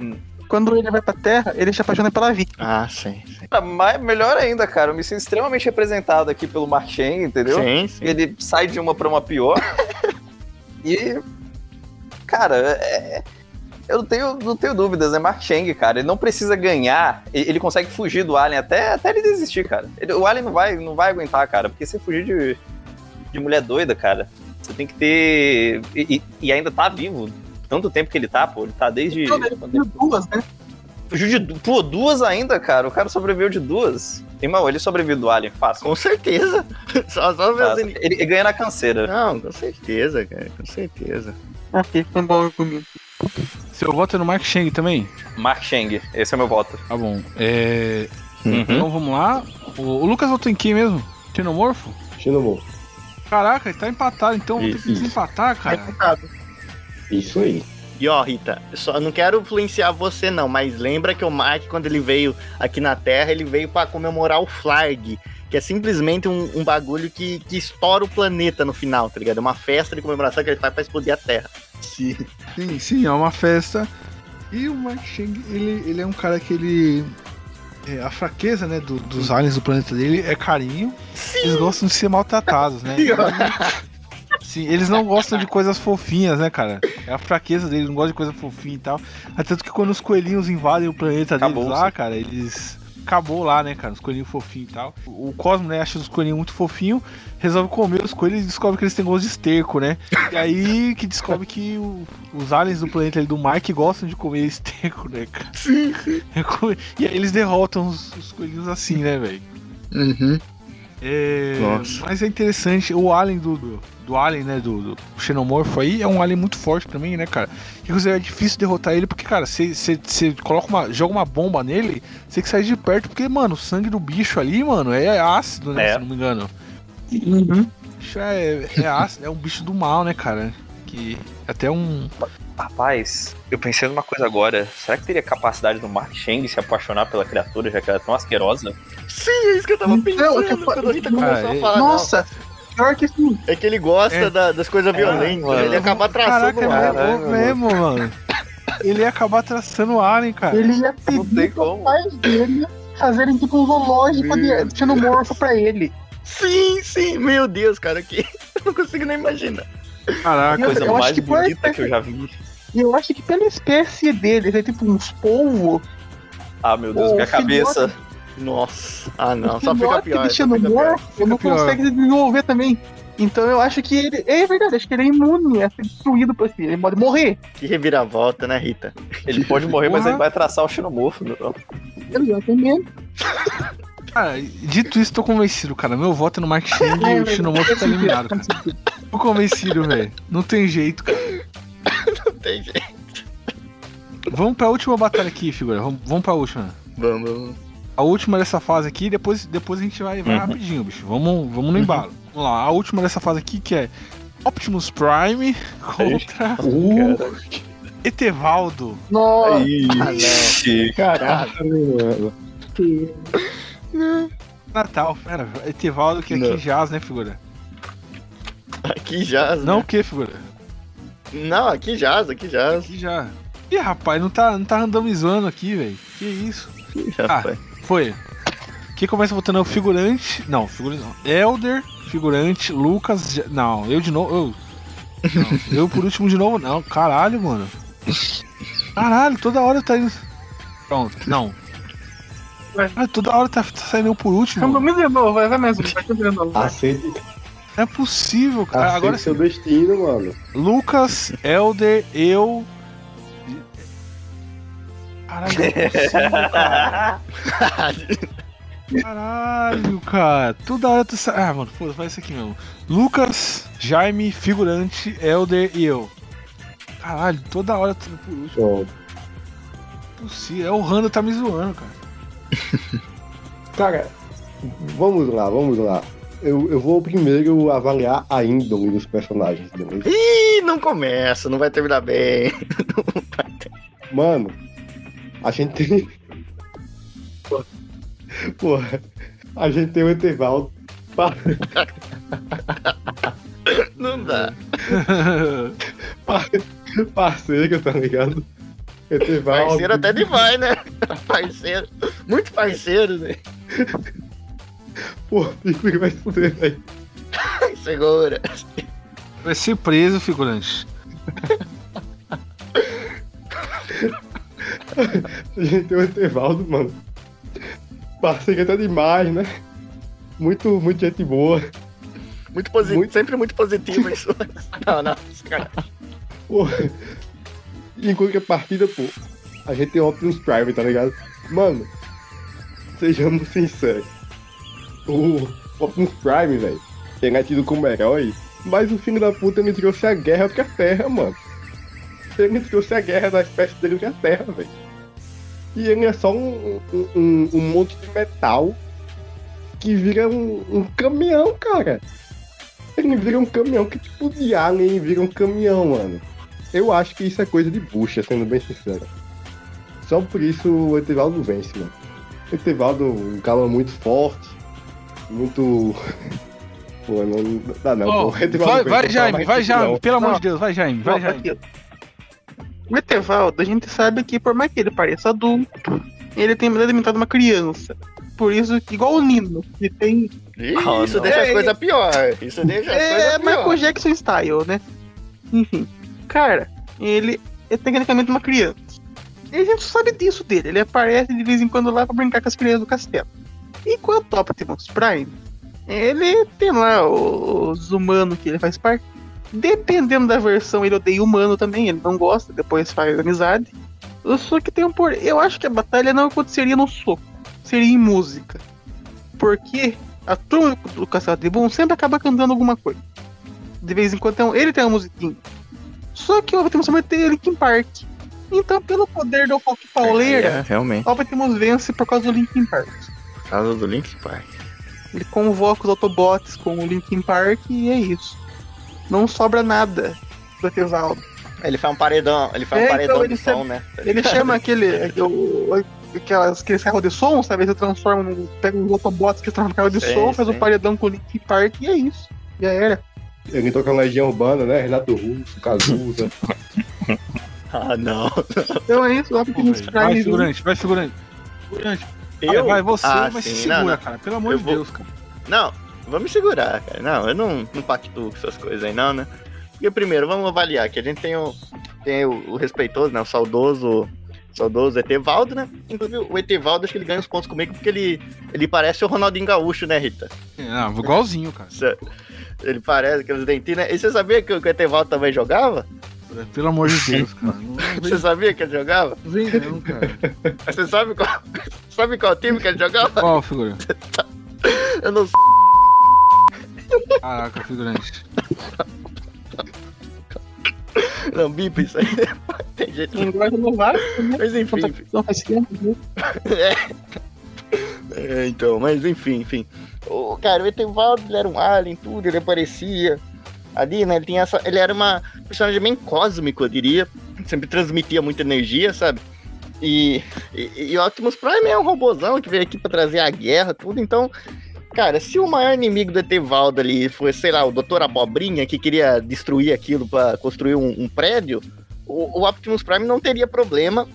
Hum. Quando ele vai pra Terra, ele se apaixona pela vítima. Ah, sim, sim. Ah, Mas melhor ainda, cara, eu me sinto extremamente representado aqui pelo Mark Chang, entendeu? Sim, sim. Ele sai de uma pra uma pior. e. Cara, é- eu não tenho, não tenho dúvidas, é Mark Chang, cara. Ele não precisa ganhar, ele consegue fugir do Alien até, até ele desistir, cara. Ele- o Alien não vai, não vai aguentar, cara, porque se fugir de, de mulher doida, cara, você tem que ter. E- e ainda tá vivo. Tanto tempo que ele tá, pô. Ele tá desde. Então, ele duas, né? Fugiu de. du- Pô, duas ainda, cara. O cara sobreviveu de duas. Irmão, ele sobreviveu do Alien, fácil. Com certeza. Só, só inimigos. Ele, ele ganha na canseira. Não, com certeza, cara. Com certeza. Ok, foi um bom argumento. Seu voto é no Mark Shang também? Mark Chang, esse é meu voto. Tá bom. É... Uhum. Então vamos lá. O, o Lucas votou em quem mesmo? Xenomorfo? Xenomorfo. Caraca, ele tá empatado, então vamos ter que desempatar, cara. Isso aí. E ó, Rita, só não quero influenciar você não, mas lembra que o Mark, quando ele veio aqui na Terra, ele veio pra comemorar o Flag, que é simplesmente um, um bagulho que, que estoura o planeta no final, tá ligado? É uma festa de comemoração que ele faz pra explodir a Terra. Sim, sim, sim, é uma festa. E o Mark Chang, ele, ele é um cara que ele. é, a fraqueza, né, do- dos aliens do planeta dele é carinho. Eles gostam de ser maltratados, né? Sim, eles não gostam de coisas fofinhas, né, cara? É a fraqueza deles, não gostam de coisa fofinha e tal. Até tanto que quando os coelhinhos invadem o planeta Acabou, deles lá, sim. cara, eles. Acabou lá, né, cara? Os coelhinhos fofinhos e tal. O Cosmo, né, acha os coelhinhos muito fofinhos, resolve comer os coelhos e descobre que eles têm gosto de esterco, né? E aí que descobre que o- os aliens do planeta ali do Mark gostam de comer esterco, né, cara? Sim, sim. E aí eles derrotam os, os coelhinhos assim, né, velho? Uhum. É, Nossa. Mas é interessante, o alien do, do, do alien, né, do, do xenomorfo aí, é um alien muito forte também, né, cara? Inclusive é difícil derrotar ele, porque, cara, você coloca uma, joga uma bomba nele, você tem que sair de perto, porque, mano, o sangue do bicho ali, mano, é ácido, né, É. se não me engano. Uhum. bicho é, é ácido, é um bicho do mal, né, cara? Que até um. Rapaz, eu pensei numa coisa agora. Será que teria capacidade do Mark Cheng se apaixonar pela criatura, já que ela é tão asquerosa? Sim, é isso que eu tava Não, pensando eu tô- quando a Rita Cara, começou a é- falar. não. Nossa, pior que sim. É que ele gosta É. da- das coisas violentas. mano. ele acaba traçando Caraca, é o ar. Caralho, mesmo, mesmo, mano. Ele ia acabar traçando o Alien, cara. Ele ia Não pedir como. os pais dele fazerem tipo um zoológico de xenomorfo pra ele. Sim, sim, meu Deus, cara, que eu não consigo nem imaginar. Caraca. Eu- Coisa mais bonita que eu já vi. E eu acho que pela espécie dele, é tipo uns polvos. Ah, meu Deus, minha cabeça. Nossa. Ah, não, o só fica pior. Só fica pior. xenomorfo não pior. consegue desenvolver também. Então eu acho que ele. É verdade, acho que ele é imune a ser destruído por si. Ele pode morrer. Que reviravolta, né, Rita? Ele pode morrer, mas ele vai traçar o xenomorfo. Não. Exatamente. Cara, dito isso, tô convencido, cara. Meu voto é no Mark Cheng e o Shinomoto tá eliminado, cara. Tô convencido, velho. Não tem jeito, cara. Não tem jeito. Vamos pra última batalha aqui, figura. Vamos, vamos pra última. Vamos, vamos. A última dessa fase aqui, depois, depois a gente vai, vai Uhum. rapidinho, bicho. Vamos, vamos no embalo. Vamos lá, a última dessa fase aqui que é Optimus Prime contra Uh, Etevaldo. Nossa, Ixi, caralho, mano. Natal, pera, Etevaldo que aqui Não. jaz, né, figura? Aqui jaz, Não o né? que, figura? Não, aqui jaz, aqui jaz. Aqui já. Ih, rapaz, não tá, não tá randomizando aqui, velho. Que isso? Já foi. Foi. Quem começa votando é o figurante. Não, figurante não. Elder, figurante, Lucas. Não, eu de novo. Eu, não, eu por último de novo, não. Caralho, mano. Caralho, toda hora tá indo. Pronto, não. Vai. Ah, toda hora tá, tá saindo eu por último. Randomiza de novo, vai, vai um, vai de novo. vai. Aceite, Não é possível, cara. aceite Agora seu sim. destino, mano. Lucas, Elder, eu. Caralho, não é possível, cara. Caralho, cara. Toda hora tu sai. Ah, mano, foda, faz isso aqui mesmo. Lucas, Jaime, figurante, Elder e eu. Caralho, toda hora tu por último. Pronto. Possível. É o Rando tá me zoando, cara. Cara, vamos lá, vamos lá. Eu, eu vou primeiro avaliar a índole dos personagens, beleza? Ih, não começa, não vai terminar bem. Mano, a gente tem. Porra, a gente tem o pa- Não dá. Parceiro, tá ligado? Etevaldo. Parceiro até demais, né? Parceiro. Muito parceiro, né? Pô, fico que vai se fuder, velho. Segura. Vai ser preso, figurante. A gente tem o Etevaldo, mano. Parceiro até demais, né? Muito, muito gente boa. Muito positivo, Muito- sempre muito positivo isso. Não, não, cara. Pô, em contrapartida, pô, a gente tem Optimus Prime, tá ligado? Mano, sejamos sinceros. O Optimus Prime, velho, ele é tido como herói, mas o filho da puta ele trouxe a guerra pra Terra, mano. Ele trouxe a guerra da espécie dele pra Terra, velho. E ele é só um, um, um- monte de metal que vira um, um caminhão, cara. Ele vira um caminhão, que tipo de alien vira um caminhão, mano. Eu acho que isso é coisa de bucha, sendo bem sincero. Só por isso o Etevaldo vence, mano. Etevaldo é um cara muito forte, muito. Pô, não dá não. Ó, pô. O Etevaldo vai, vai, não Jaime, vai, Jaime. não. Pelo amor Não. de Deus, vai, Jaime, vai, Não, Jaime. O Etevaldo, a gente sabe que por mais que ele pareça adulto, ele tem alimentado uma criança. Por isso, igual o Nino, ele tem. Ah, isso não. deixa as É, coisas pior. Isso deixa as É coisas Michael pior. Jackson style, né? Enfim. Cara, ele é tecnicamente uma criança. E a gente sabe disso dele. Ele aparece de vez em quando lá pra brincar com as crianças do castelo. Enquanto o Optimus Prime, ele tem lá os humanos que ele faz parte. Dependendo da versão, ele odeia humano também, ele não gosta, depois faz amizade. Só que tem um por. Eu acho que a batalha não aconteceria no soco, seria em música. Porque a turma do Castelo Boom sempre acaba cantando alguma coisa. De vez em quando tem um- ele tem uma musiquinha. Só que o Optimus Prime tem Linkin Park. Então, pelo poder do rock pauleira, É, realmente. o Optimus vence por causa do Linkin Park. Por causa do Link Park. Ele convoca os Autobots com o Linkin Park e é isso. Não sobra nada do Etevaldo. Ele faz um paredão, ele faz É, um paredão então, de som, né? Ele chama aquele. o- aquelas, aqueles carros de som, sabe? Ele transforma no. Pega os Autobots que transformam em carro de Sim, som, faz sim. um paredão com o Linkin Park e é isso. Já era. Ele toca na Legião Urbana, né? Renato Russo, Cazuza. Ah, não. Então é isso, Optimus velho. Vai, Prime. figurante, vai, figurante. Figurante. Eu? vai, você Ah, vai se sim, segura, não, não. cara. Pelo amor Eu de vou- Deus, cara. Não, vamos segurar, cara. Não, eu não, não pactuo com essas coisas aí, não, né? Porque primeiro, vamos avaliar que a gente tem o, tem o, o respeitoso, né? O saudoso, saudoso Etevaldo, né? Inclusive, o Etevaldo, acho que ele ganha os pontos comigo porque ele, ele parece o Ronaldinho Gaúcho, né, Rita? Não, igualzinho, cara. Ele parece aqueles dentinhos, né? E você sabia que o que o Etevaldo também jogava? Pelo amor de Deus, cara. Não Você sabia que ele jogava? não vem não, cara. Você sabe qual, sabe qual time que ele jogava? Qual, figurante? Eu não sei. Caraca, figurante. Não, bipa isso aí. Tem jeito. Linguagem no Vasco, né? Mas enfim. Não tempo, viu? É, então, mas enfim, enfim. O cara, o Etevaldo ele era um alien, tudo, ele aparecia. Ali, né? Ele tinha essa. Ele era uma personagem bem cósmico, eu diria. Sempre transmitia muita energia, sabe? E, e, e o Optimus Prime é um robozão que veio aqui pra trazer a guerra, tudo. Então, cara, se o maior inimigo do Etevaldo ali fosse, sei lá, o Doutor Abobrinha, que queria destruir aquilo pra construir um, um prédio, o, o Optimus Prime não teria problema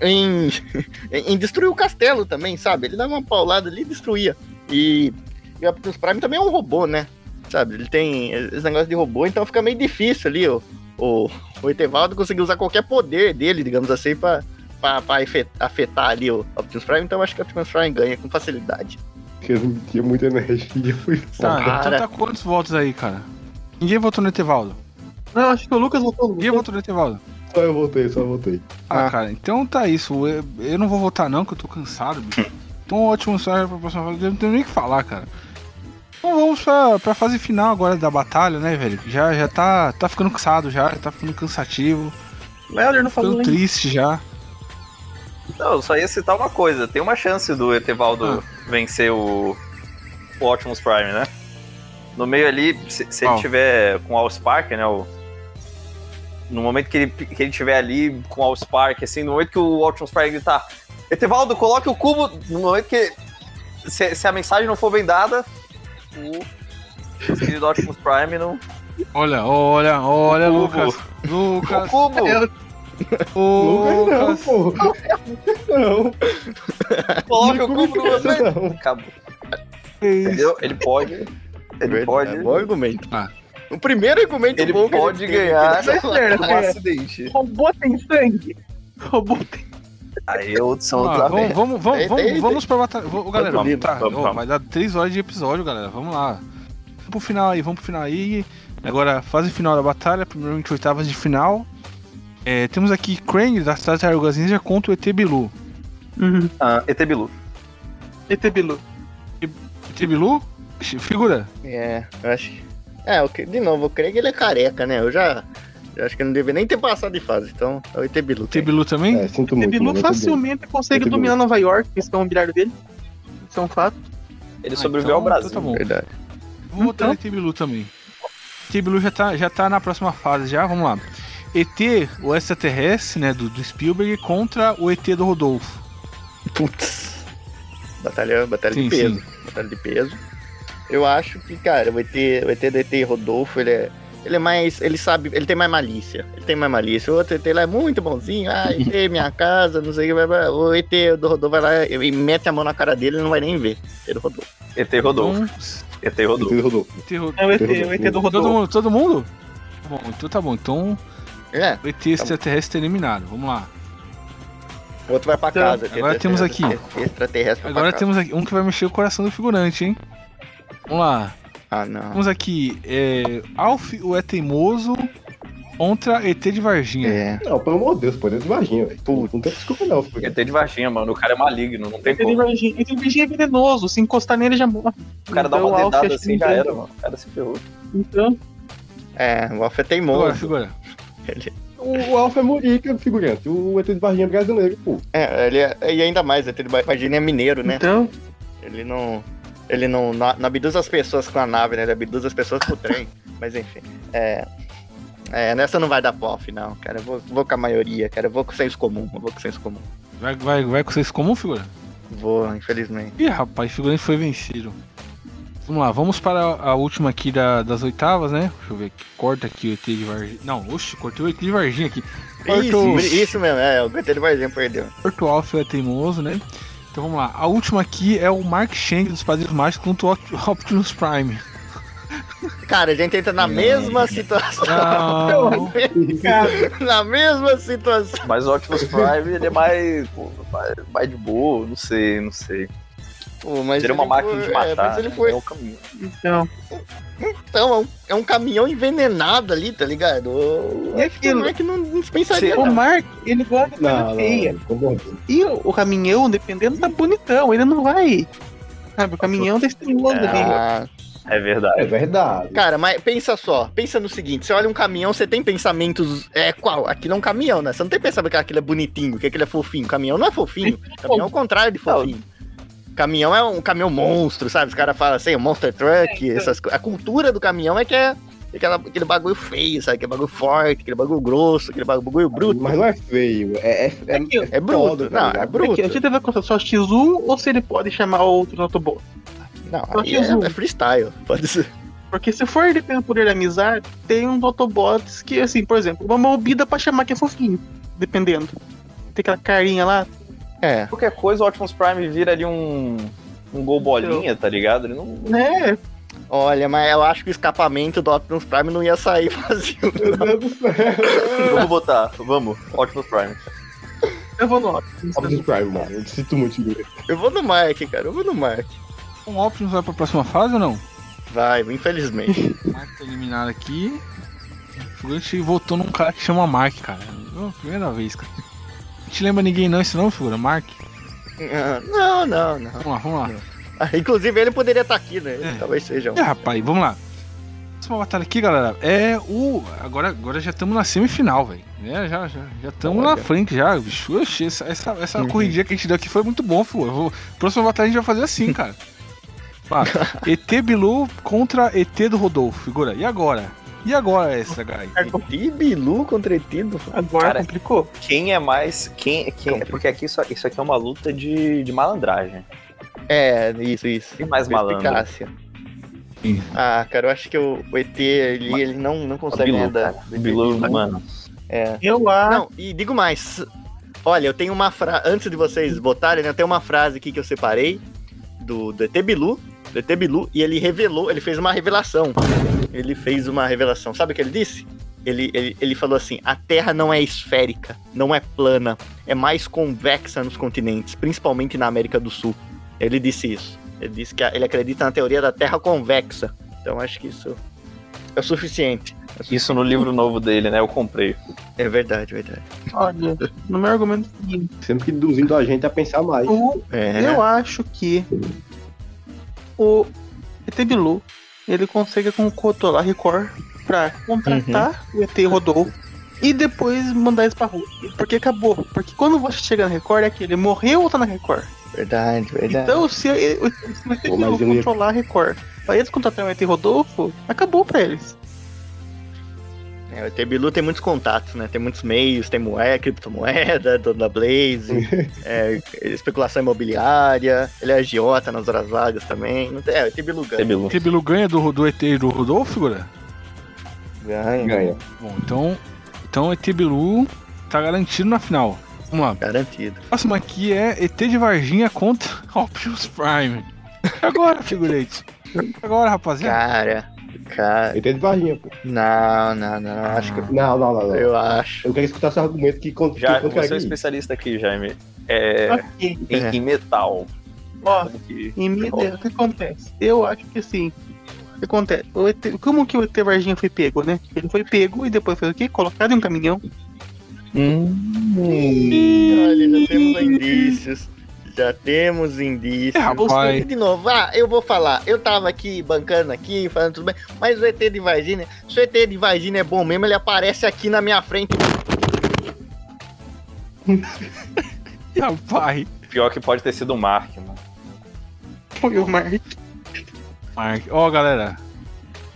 em, em destruir o castelo também, sabe? Ele dava uma paulada ali e destruía. E, e o Optimus Prime também é um robô, né? Sabe? Ele tem esse negócio de robô, então fica meio difícil ali o, o, o Etevaldo conseguir usar qualquer poder dele, digamos assim, pra, pra, pra afe- afetar ali o Optimus Prime. Então eu acho que o Optimus Prime ganha com facilidade. Porque ele tinha muita energia. Foi Tá, cara. então tá quantos votos aí, cara? Ninguém votou no Etevaldo. Não, acho que o Lucas voltou. Ninguém votou no Etevaldo. Só eu voltei, só eu voltei. Ah, Ah. cara, então tá isso. Eu, eu não vou votar não, que eu tô cansado, bicho. Então ótimo só pra próxima fase. Eu não tenho nem o que falar, cara. Então vamos pra, pra fase final agora da batalha, né, velho? Já, já tá, tá ficando cansado já, já tá ficando cansativo, O Helder não falou ficando triste já. Não, eu só ia citar uma coisa. Tem uma chance do Etevaldo Ah. vencer o, o Optimus Prime, né? No meio ali, se, se ele tiver com o Allspark, né? O, no momento que ele, que ele tiver ali com o Allspark, assim, no momento que o Optimus Prime gritar Etevaldo, coloque o cubo... No momento que... Se, se a mensagem não for bem dada, o nosso querido Optimus Prime não... Olha, olha, olha, O Lucas. O Lucas, cubo! ô, Não, Lucas. pô. Não, Coloque o cubo no você! não. Acabou. Entendeu? Ele pode... Ele Verdade, pode... é bom argumento. Ah. O primeiro argumento Ele bom pode ganhar Certo, um acidente. Robô tem sangue. Robô tem. Aí eu sou Vamos, lá, outra vamos, vamos, vamos, Tem- vamos, tem- vamos pra batalha. Galera, Vamos, tá, vamos, ó, vamos. vai dar 3 horas de episódio, galera. Vamos lá. Vamos pro final aí, vamos pro final aí. Agora, fase final da batalha, primeiramente oitavas de final. É, temos aqui Krang das Tartarugas Ninja contra o ET Bilu. Uhum. Ah, ET Bilu. ET Bilu. ET Bilu? Figura. É, eu acho que. É, o que- de novo, creio que ele é careca, né? Eu já. Eu acho que não deve nem ter passado de fase, então é o ET Bilu. ET Bilu também? É, sinto ET muito. Bilu mano, eu tô facilmente consegue ET Bilu. dominar Nova York, esse é um bilhar dele. Isso é um fato. Ele Ah, sobreviveu então- ao Brasil. então tá bom. Verdade. Vou botar no ET Bilu também. ET Bilu já tá, já tá na próxima fase já, vamos lá. ET, o extraterrestre, né, do, do Spielberg, contra o ET do Rodolfo. Putz. Batalha, batalha Sim, de peso. sim. Batalha de peso. Eu acho que, cara, o ET, o ET do ET Rodolfo, ele é. Ele é mais. Ele sabe. Ele tem mais malícia. Ele tem mais malícia. O outro ET lá é muito bonzinho. Ah, ET, minha casa, não sei o que. O ET do Rodolfo vai lá e mete a mão na cara dele e não vai nem ver. ET do Rodolfo. ET Rodolfo. Então, ET Rodolfo. rodou. ET Rodolfo. É o ET, Rodolfo. o ET do Todo Rodolfo. mundo? Todo mundo? Tá Bom, então tá bom. Então É. o ET extraterrestre eliminado. Vamos lá. O outro vai pra Então, casa. agora temos aqui. Extraterrestre Agora temos aqui um que vai mexer o coração do figurante, hein? Vamos lá. Ah, não. Temos aqui é, Alf, o é teimoso, contra ET de Varginha. É. Não, pelo amor de Deus, pô, dentro de Varginha, velho. Não tem desculpa não, filho. ET de Varginha, mano. O cara é maligno, não tem ET de como. Varginha. ET de Varginha é venenoso. Se encostar nele, já morre. O cara dá Então, uma o Alf dedada assim, já era, mano. O cara se ferrou. Então, É, o Alf é Agora, teimoso. figura. O, o Alfa é Murica, figurante. O ET de Varginha é brasileiro, pô. É, ele é, e ainda mais, o ET de Varginha é mineiro, né? então Ele não. Ele não, não, não abduz as pessoas com a nave, né? Ele abduz as pessoas com o trem. Mas enfim. É, é, nessa não vai dar POF, não, cara. Eu vou, vou com a maioria, cara. Eu vou com o senso comum. Eu vou com o senso comum. Vai, vai, vai com vocês comum, figura? Vou, infelizmente. Ih, rapaz, figurante foi vencido. Vamos lá, vamos para a última aqui da- das oitavas, né? Deixa eu ver aqui. Corta aqui o ET de Varginha. Não, oxe, cortei o ET de Varginha aqui. Corta o- Isso, isso mesmo, é. O Guetelho Varginha perdeu. Corta o Alfio é teimoso, né? Então vamos lá. A última aqui é o Mark Chang dos Padrinhos Mágicos contra o Opt- Optimus Prime. Cara, a gente entra na mesma situação. Na mesma situação. Mas o Optimus Prime, ele é mais, mais, mais de boa, não sei, não sei. Pô, mas é uma máquina foi- de matar, É, mas ele né? foi. é o caminho. Então, Então, é um, é um caminhão envenenado ali, tá ligado? O- E acho que o aquilo? Mark não, não dispensaria. o. Mark, ele gosta de coisa Não, feia. não. E o, o caminhão, dependendo, tá bonitão. Ele não vai. Sabe, o caminhão tá estiloso ali. Ah, É verdade. É verdade. cara, mas pensa só, pensa no seguinte, você olha um caminhão, você tem pensamentos, é qual? Aquilo é um caminhão, né? Você não tem pensamento que aquilo é bonitinho, que aquilo é fofinho. Caminhão não é fofinho, caminhão é o contrário de fofinho. Caminhão é um caminhão monstro, sabe? Os caras falam assim, monster truck, essas coisas. A cultura do caminhão é que é aquela, aquele bagulho feio, sabe? Aquele bagulho forte, aquele bagulho grosso, aquele bagulho bruto. Mas não é feio. É, é, é, Aqui, ó. É bruto, tá não, é bruto. Aqui, a gente vai contar só X1 ou se ele pode chamar outros Autobots? Não, aí é, é freestyle, pode ser. Porque se for dependendo do poder da amizade, tem uns Autobots que, assim, por exemplo, uma mobida pra chamar que é fofinho. Dependendo. Tem aquela carinha lá. É. Qualquer coisa, o Optimus Prime vira ali um, um gol bolinha, tá ligado? Ele não. Né? Olha, mas eu acho que o escapamento do Optimus Prime não ia sair vazio. Meu Deus do céu. Vamos botar, vamos, Optimus Prime. Eu vou no Optimus. Optimus Prime, mano. Eu sinto muito. Eu vou no Mark, cara, eu vou no Mark. O Optimus vai pra próxima fase ou não? Vai, infelizmente. O Mark tá eliminado aqui. O figurante votou num cara que chama Mark, cara. É a primeira vez, cara. Não te lembra ninguém não esse nome, figura? Mark? Ah, não, não, não. Vamos lá, vamos lá. Ah, Inclusive ele poderia estar aqui, né? É. Talvez seja um. É, rapaz, vamos lá. Próxima batalha aqui, galera, é o. Agora, agora já estamos na semifinal, velho. É, já já já estamos na frente já, bicho. Essa, essa, essa Uhum. corridinha que a gente deu aqui foi muito bom. Eu vou- Próxima batalha a gente vai fazer assim, cara. ET Bilu contra ET do Rodolfo, figura. E agora? E agora essa, guy? E Bilu contra Etido? Agora Cara, complicou. Quem é mais. Quem, quem, é porque aqui isso, isso aqui é uma luta de, de malandragem. É, isso, isso. Tem mais malandro. Sim. Ah, cara, eu acho que o, o ET ele, ele não, não consegue Bilu, ganhar da. cara. O Bilu, mano. É. Eu acho. Não, e digo mais. Olha, eu tenho uma frase. Antes de vocês votarem, né, eu tenho uma frase aqui que eu separei do, do ET Bilu. Do ET Bilu, e ele revelou, ele fez uma revelação. Ele fez uma revelação. Sabe o que ele disse? Ele, ele, ele falou assim: a Terra não é esférica, não é plana, é mais convexa nos continentes, principalmente na América do Sul. Ele disse isso. Ele disse que a- ele acredita na teoria da Terra convexa. Então acho que isso é o suficiente. Isso no livro novo dele, né? Eu comprei. É verdade, verdade. Olha, no meu argumento é o seguinte, Sempre que induzindo a gente a pensar mais. o- É. eu acho que o ET Bilu, ele consegue controlar a Record pra contratar o ET Rodolfo e depois mandar eles pra rua. Porque acabou. Porque quando você chega na Record é que ele morreu ou tá na Record. Verdade, verdade. Então, se, ele- se o ET Bilu controlar a Record pra eles contratarem o ET Rodolfo, acabou pra eles. É, o ET Bilu tem muitos contatos, né? Tem muitos meios, tem moeda, criptomoeda, dono da Blaze, é, especulação imobiliária, ele é agiota nas horas vagas também. É, o ET Bilu ganha. É Bilu. ET Bilu ganha do, do ET do Rodolfo, figura? Ganha, Ganha. Bom, então. Então ET Bilu tá garantido na final. Vamos lá. Garantido. Próximo aqui é ET de Varginha contra Optimus Prime. Agora, figurante? Agora, rapaziada? Cara, cara. Ele tem de barrinha, pô. Não, não, não. Acho que. Não, não, não, não. Eu acho. Eu quero escutar seu argumento que contra Já, que você é especialista aqui, Jaime. É, Ok. em, É. em metal. Ó, que- Em ideia, o que acontece? Eu acho que assim. O que acontece? O ET, como que o ET Varginha foi pego, né? Ele foi pego e depois fez o quê? Colocado em um caminhão. Olha, já temos indícios. Já temos indícios. É. E de novo, ah, eu vou falar. Eu tava aqui bancando aqui, falando tudo bem. Mas o ET de Varginha, se o ET de Varginha é bom mesmo, ele aparece aqui na minha frente. Rapaz. Pior que pode ter sido o Mark, mano. Foi o Mark. Mark. Ó, galera.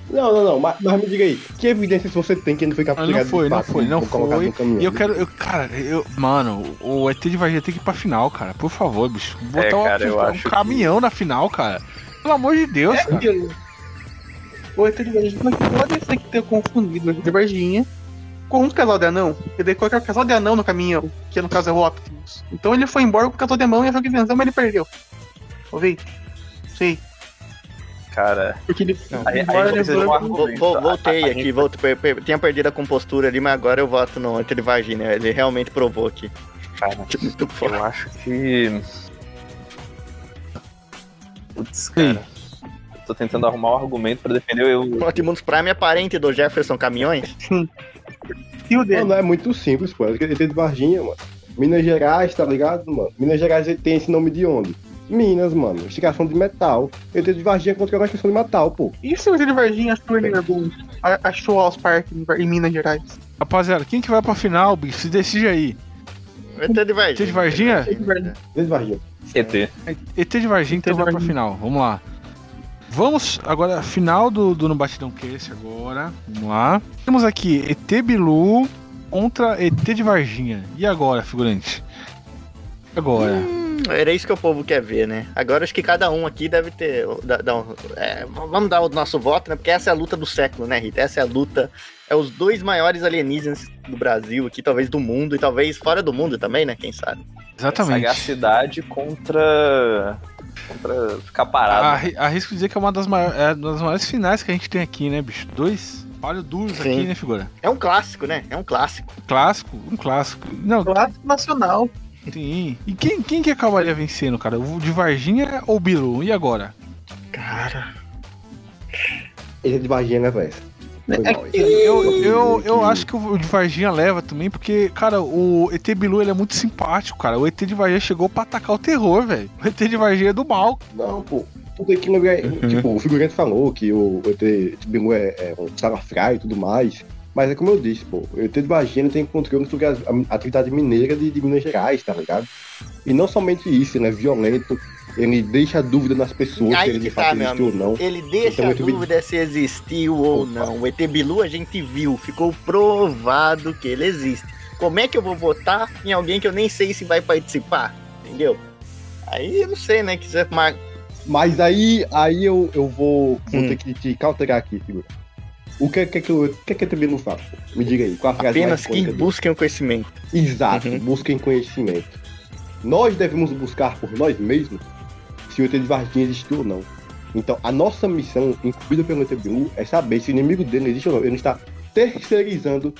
Não, não, não, mas, mas me diga aí, que evidências você tem que ele foi Não, capturado não foi, não foi, não foi. E eu quero. Eu, cara, eu. Mano, o ET de Varginha tem que ir pra final, cara. Por favor, bicho. Botar É, cara, um, eu um acho que- caminhão na final, cara. Pelo amor de Deus, É cara. aquilo. O ET de Varginha pode ser que ter confundido o ET de Varginha com um casal de anão. E daí colocaram o casal de anão no caminhão, que no caso é o Optimus. Então ele foi embora com o casal de anão e achou que venceu, mas ele perdeu. Ouvi? Sei. Cara, Porque ele Aí- aí voltei A- a- a aqui, voltei, per- tinha perdido a compostura ali, mas agora eu voto no Anthony Varginha. Ele realmente provou aqui. cara, Muito foda. eu acho que. Putz, cara. Eu tô tentando arrumar um argumento pra defender eu. O Optimus Prime é parente do Jefferson Caminhões? E o dele? Não, não é muito simples, pô. ET de Varginha, mano. Minas Gerais, tá ligado, mano? Minas Gerais ele tem esse nome de onde? Minas, mano. Esticação de metal. ET de Varginha contra a esticação de metal, pô. E se o ET de Varginha achou ele bom? Achou aos parques em Minas Gerais? Rapaziada, quem que vai pra final, bicho? Se decide aí. ET de Varginha. ET de Varginha? ET de Varginha. ET de Varginha. ET. De Varginha, então vai pra final. Vamos lá. Vamos agora, final do, do No Batidão Cast agora. Vamos lá. Temos aqui ET Bilu contra ET de Varginha. E agora, figurante? E Agora. Hum, Era isso que o povo quer ver, né? Agora acho que cada um aqui deve ter. dá um- é, vamos dar o nosso voto, né? Porque essa é a luta do século, né, Rita? Essa é a luta. É os dois maiores alienígenas do Brasil aqui, talvez do mundo e talvez fora do mundo também, né? Quem sabe? Exatamente. Sagacidade contra. contra ficar parado. Arri- Arrisco dizer que é uma das, maior- é uma das maiores finais que a gente tem aqui, né, bicho? Dois palhos duros Sim. aqui, né, figura? É um clássico, né? É um clássico. Clássico, um clássico. Não, Clássico nacional. Tem. E quem, quem que acabaria vencendo, cara? O de Varginha ou o Bilu? E agora? Cara. ET de Varginha É que- esse. Eu, eu, eu acho que o de Varginha leva também, porque, cara, o ET Bilu ele é muito simpático, cara. O ET de Varginha chegou pra atacar o terror, velho. O ET de Varginha é do mal. Não, pô. Tudo aqui lembra. Uhum. Tipo, o figurante falou que o ET de Bilu é, é um salafrário e tudo mais. Mas é como eu disse, pô. O ET de Varginha tem controle sobre a, atividade mineira de, de Minas Gerais, tá ligado? E não somente isso, ele é violento. Ele deixa dúvida nas pessoas se Aí ele de que tá, fato existiu ou não. Ele deixa Então, a dúvida se existiu ou não. O ET Bilu a gente viu, ficou provado que ele existe. Como é que eu vou votar em alguém que eu nem sei se vai participar? Entendeu? Aí eu não sei, né? Que você mar... Mas aí, aí eu, eu vou, vou Hum. ter que te cauterar aqui, figura. O que, que, que, eu- o que, que a TV não faz? pô? Me diga aí, qual a frase apenas que dele? busquem o conhecimento. Exato, Uhum. busquem conhecimento. Nós devemos buscar por nós mesmos se o ET de Varginha existiu ou não. Então, a nossa missão, incluída pelo ET Bilu, é saber se o inimigo dele existe ou não. Ele está terceirizando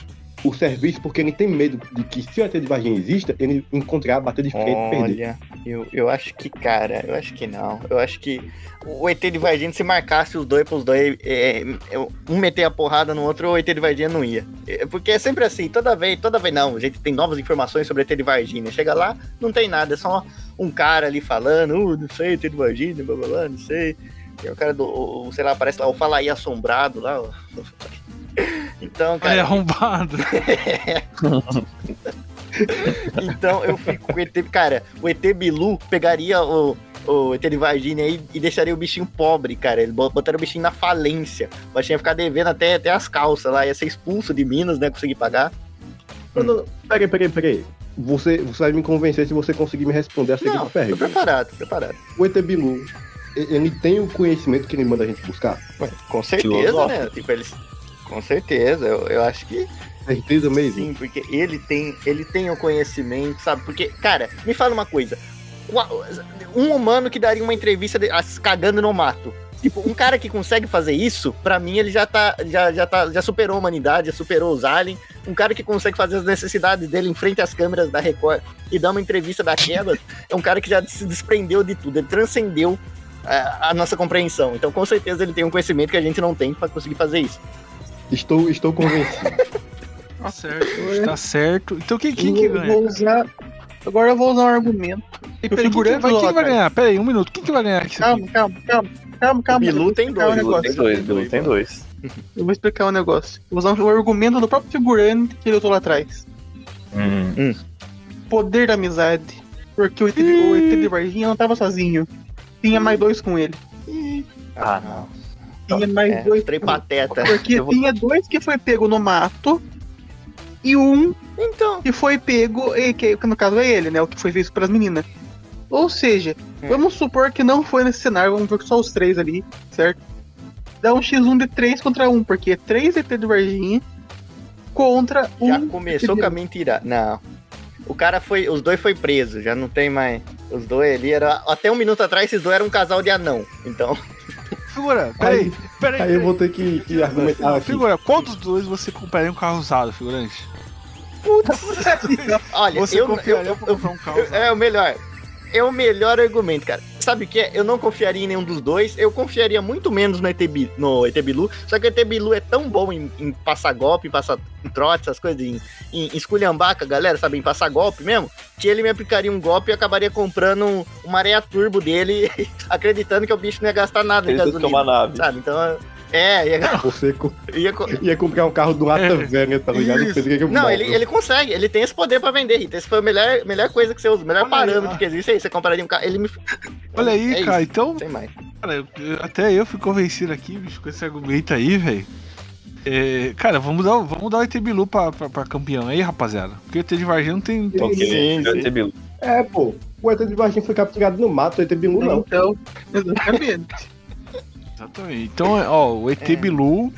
o serviço porque ele tem medo de que, se o ET de Varginha exista, ele encontrar, bater de frente e perder. Olha, eu, eu acho que, cara, eu acho que não. Eu acho que o ET de Varginha, se marcasse os dois pros dois, é, é, um meter a porrada no outro, o ET de Varginha não ia. É, porque é sempre assim, toda vez, toda vez não, a gente tem novas informações sobre o ET de Varginha. Chega lá, não tem nada, é só um cara ali falando, uh, não sei, ET de Varginha, blá blá blá, não sei. E o cara do, sei lá, parece lá, o Fala aí assombrado lá. ó. Então, Ele é cara, arrombado. Então eu fico com o ET. Cara, o ET Bilu pegaria o, o ET de Varginha aí e deixaria o bichinho pobre, cara. Ele bot- botaria o bichinho na falência. O bichinho ia ficar devendo até, até as calças lá, ia ser expulso de Minas, né? Conseguir pagar. Não, não, não. Peraí, peraí, peraí. Você, você vai me convencer se você conseguir me responder a seguinte Não, tô pergunta. preparado, tô preparado. O ET Bilu, ele tem o conhecimento que ele manda a gente buscar? Ué, com certeza, Filosófico. né? Tipo, eles. Com certeza, eu, eu acho que Certeza mesmo? sim, porque ele tem, ele tem o conhecimento, sabe? Porque, cara, me fala uma coisa. Um humano que daria uma entrevista de- cagando no mato. Tipo, um cara que consegue fazer isso, pra mim ele já tá, já, já tá, já superou a humanidade, já superou os aliens. Um cara que consegue fazer as necessidades dele em frente às câmeras da Record e dar uma entrevista daquelas, é um cara que já se desprendeu de tudo, ele transcendeu a, a nossa compreensão. Então, com certeza ele tem um conhecimento que a gente não tem pra conseguir fazer isso. Estou, estou convencido. Tá certo, tá certo. Então quem, quem que eu ganha? vou usar. Agora eu vou usar um argumento. E o peraí, quem, que figurante vai, quem que vai ganhar? Pera aí, um minuto. Quem que vai ganhar aqui? Calma, calma, calma. Calma, calma. Bilu tem dois, um Bilu tem dois, Bilu tem dois. Eu vou explicar um negócio. Vou usar o argumento do próprio figurante que ele lutou lá atrás. Hum. Poder da amizade. Porque o ET, de, o ET de Varginha não tava sozinho. Tinha mais dois com ele. Ah, não. Tinha mais É, dois. trem pateta. Porque vou- tinha dois que foi pego no mato e um Então, que foi pego, e que no caso é ele, né? O que foi visto pelas meninas. Ou seja, Hum. vamos supor que não foi nesse cenário, vamos ver só os três ali, certo? Dá um X1 de 3 contra 1, porque é 3 ET de Varginha contra um. já começou com a mentira. Não. O cara foi. Os dois foi preso, já não tem mais. Os dois ali era. Até um minuto atrás, esses dois eram um casal de anão. Então. Figura, peraí, peraí. Aí eu vou ter que, que argumentar aqui. Figura, qual dos dois você compraria um carro usado, figurante? Olha, Você eu, eu, eu, eu, um carro usado? É o melhor. É o melhor argumento, cara. Sabe o que é? Eu não confiaria em nenhum dos dois. Eu confiaria muito menos no ET, no ET Bilu. Só que o ET Bilu é tão bom em, em passar golpe, em passar trote, essas coisas, em, em esculhambar com a galera, sabe? Em passar golpe mesmo. Que ele me aplicaria um golpe e acabaria comprando um, uma areia turbo dele, acreditando que o bicho não ia gastar nada tem que uma nave. Sabe? Então. É, ia, Você ia, co- ia comprar um carro do Lata. Velha, tá ligado? Não, ele, ele consegue, ele tem esse poder pra vender, Rita. Esse foi a melhor, melhor coisa que você usa, o melhor Olha aí, parâmetro ó. que existe aí. Você compraria um carro. Ele me. Olha aí, É cara, isso, então, Sem mais. cara, eu- até eu fui convencido aqui, bicho, com esse argumento aí, velho. É, cara, vamos dar, vamos dar o ET Bilu pra, pra, pra campeão aí, rapaziada. Porque o ET de Varginha não tem. Sim, já sim. um. É, pô. O ET de Varginha foi capturado no mato, o ET Bilu não. Então, exatamente. Exatamente. Então, ó, o ET É. Bilu,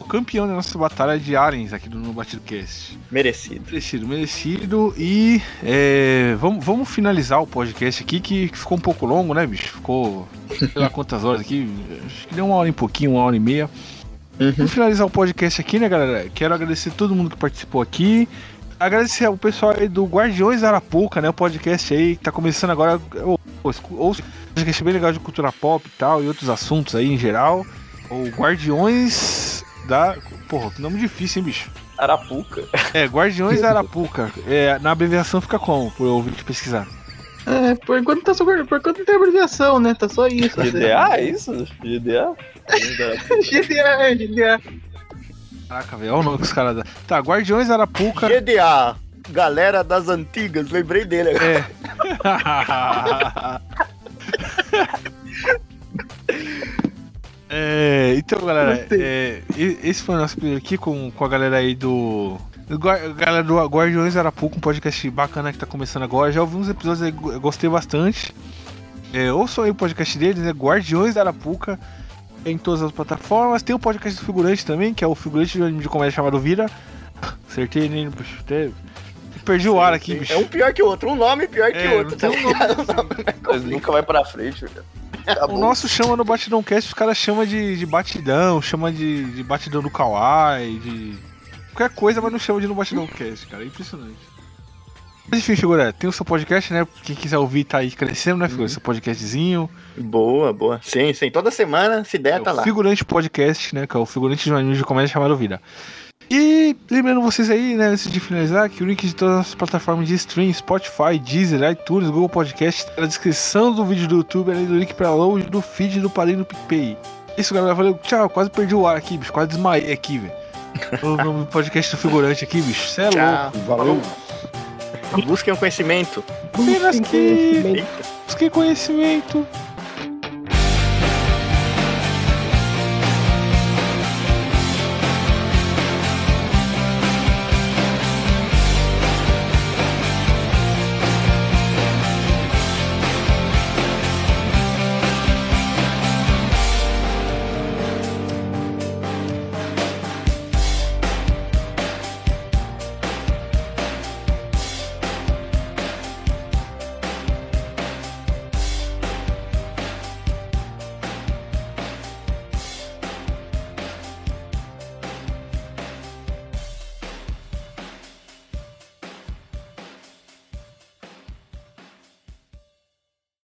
o campeão da nossa batalha de aliens aqui do No Batido Cast. Merecido. Merecido, merecido. E é, vamos, vamos finalizar o podcast aqui, que, que ficou um pouco longo, né, bicho? Ficou, sei lá quantas horas aqui. Acho que deu uma hora e pouquinho, uma hora e meia. Vamos finalizar o podcast aqui, né, galera? Quero agradecer todo mundo que participou aqui. Agradecer ao pessoal aí do Guardiões da Arapuca, né? O podcast aí que tá começando agora. Ou, ou podcast bem legal de cultura pop e tal, e outros assuntos aí em geral. O Guardiões da. Porra, que nome difícil, hein, bicho? Arapuca. É, Guardiões da Arapuca. É, na abreviação fica como? Por eu ouvir te pesquisar. É, por enquanto tá só por enquanto não tem abreviação, né? Tá só isso. GDA, é isso? GDA? GDA, GDA. Caraca, velho, olha o nome que os caras dão. Tá, Guardiões da Arapuca. GDA, galera das antigas, lembrei dele agora. É, então, galera, é, esse foi o nosso primeiro aqui com, com a galera aí do. Galera do Guardiões Arapuca, um podcast bacana que tá começando agora. Já ouvi uns episódios aí, gostei bastante. É, ouçam aí o podcast deles, é Guardiões da Arapuca, em todas as plataformas. Tem o podcast do Figurante também, que é o Figurante de um anime de comédia chamado Vira. Acertei bicho. Até... Perdi o ar aqui, bicho. É um pior que o outro, um nome pior que É, o outro. tem um tá nome ligado? Mas nunca vai pra frente, velho. O nosso chama no Batidão Cast, os caras chamam de, de batidão, chama de, de batidão do Kawaii, de. qualquer coisa, mas não chama de no Batidão Cast, cara. É impressionante. Mas enfim, figura, tem o seu podcast, né? Quem quiser ouvir tá aí crescendo, né, figura? Seu podcastzinho. Boa, boa. Sim, sim. Toda semana, se der, É tá o lá. Figurante Podcast, né? Que é o figurante de um anime de comédia chamado Vida. E lembrando vocês aí, né, antes de finalizar, que o link de todas as plataformas de stream, Spotify, Deezer, iTunes, Google Podcast, tá na descrição do vídeo do YouTube, além do link pra load do feed do padrinho do PicPay. Isso, galera, valeu. Tchau, quase perdi o ar aqui, bicho. Quase desmaiei aqui, velho. No, no podcast do figurante aqui, bicho. Cê é louco. Tchau. Valeu. Busquem o conhecimento. Apenas Tem que conhecimento. busquei conhecimento.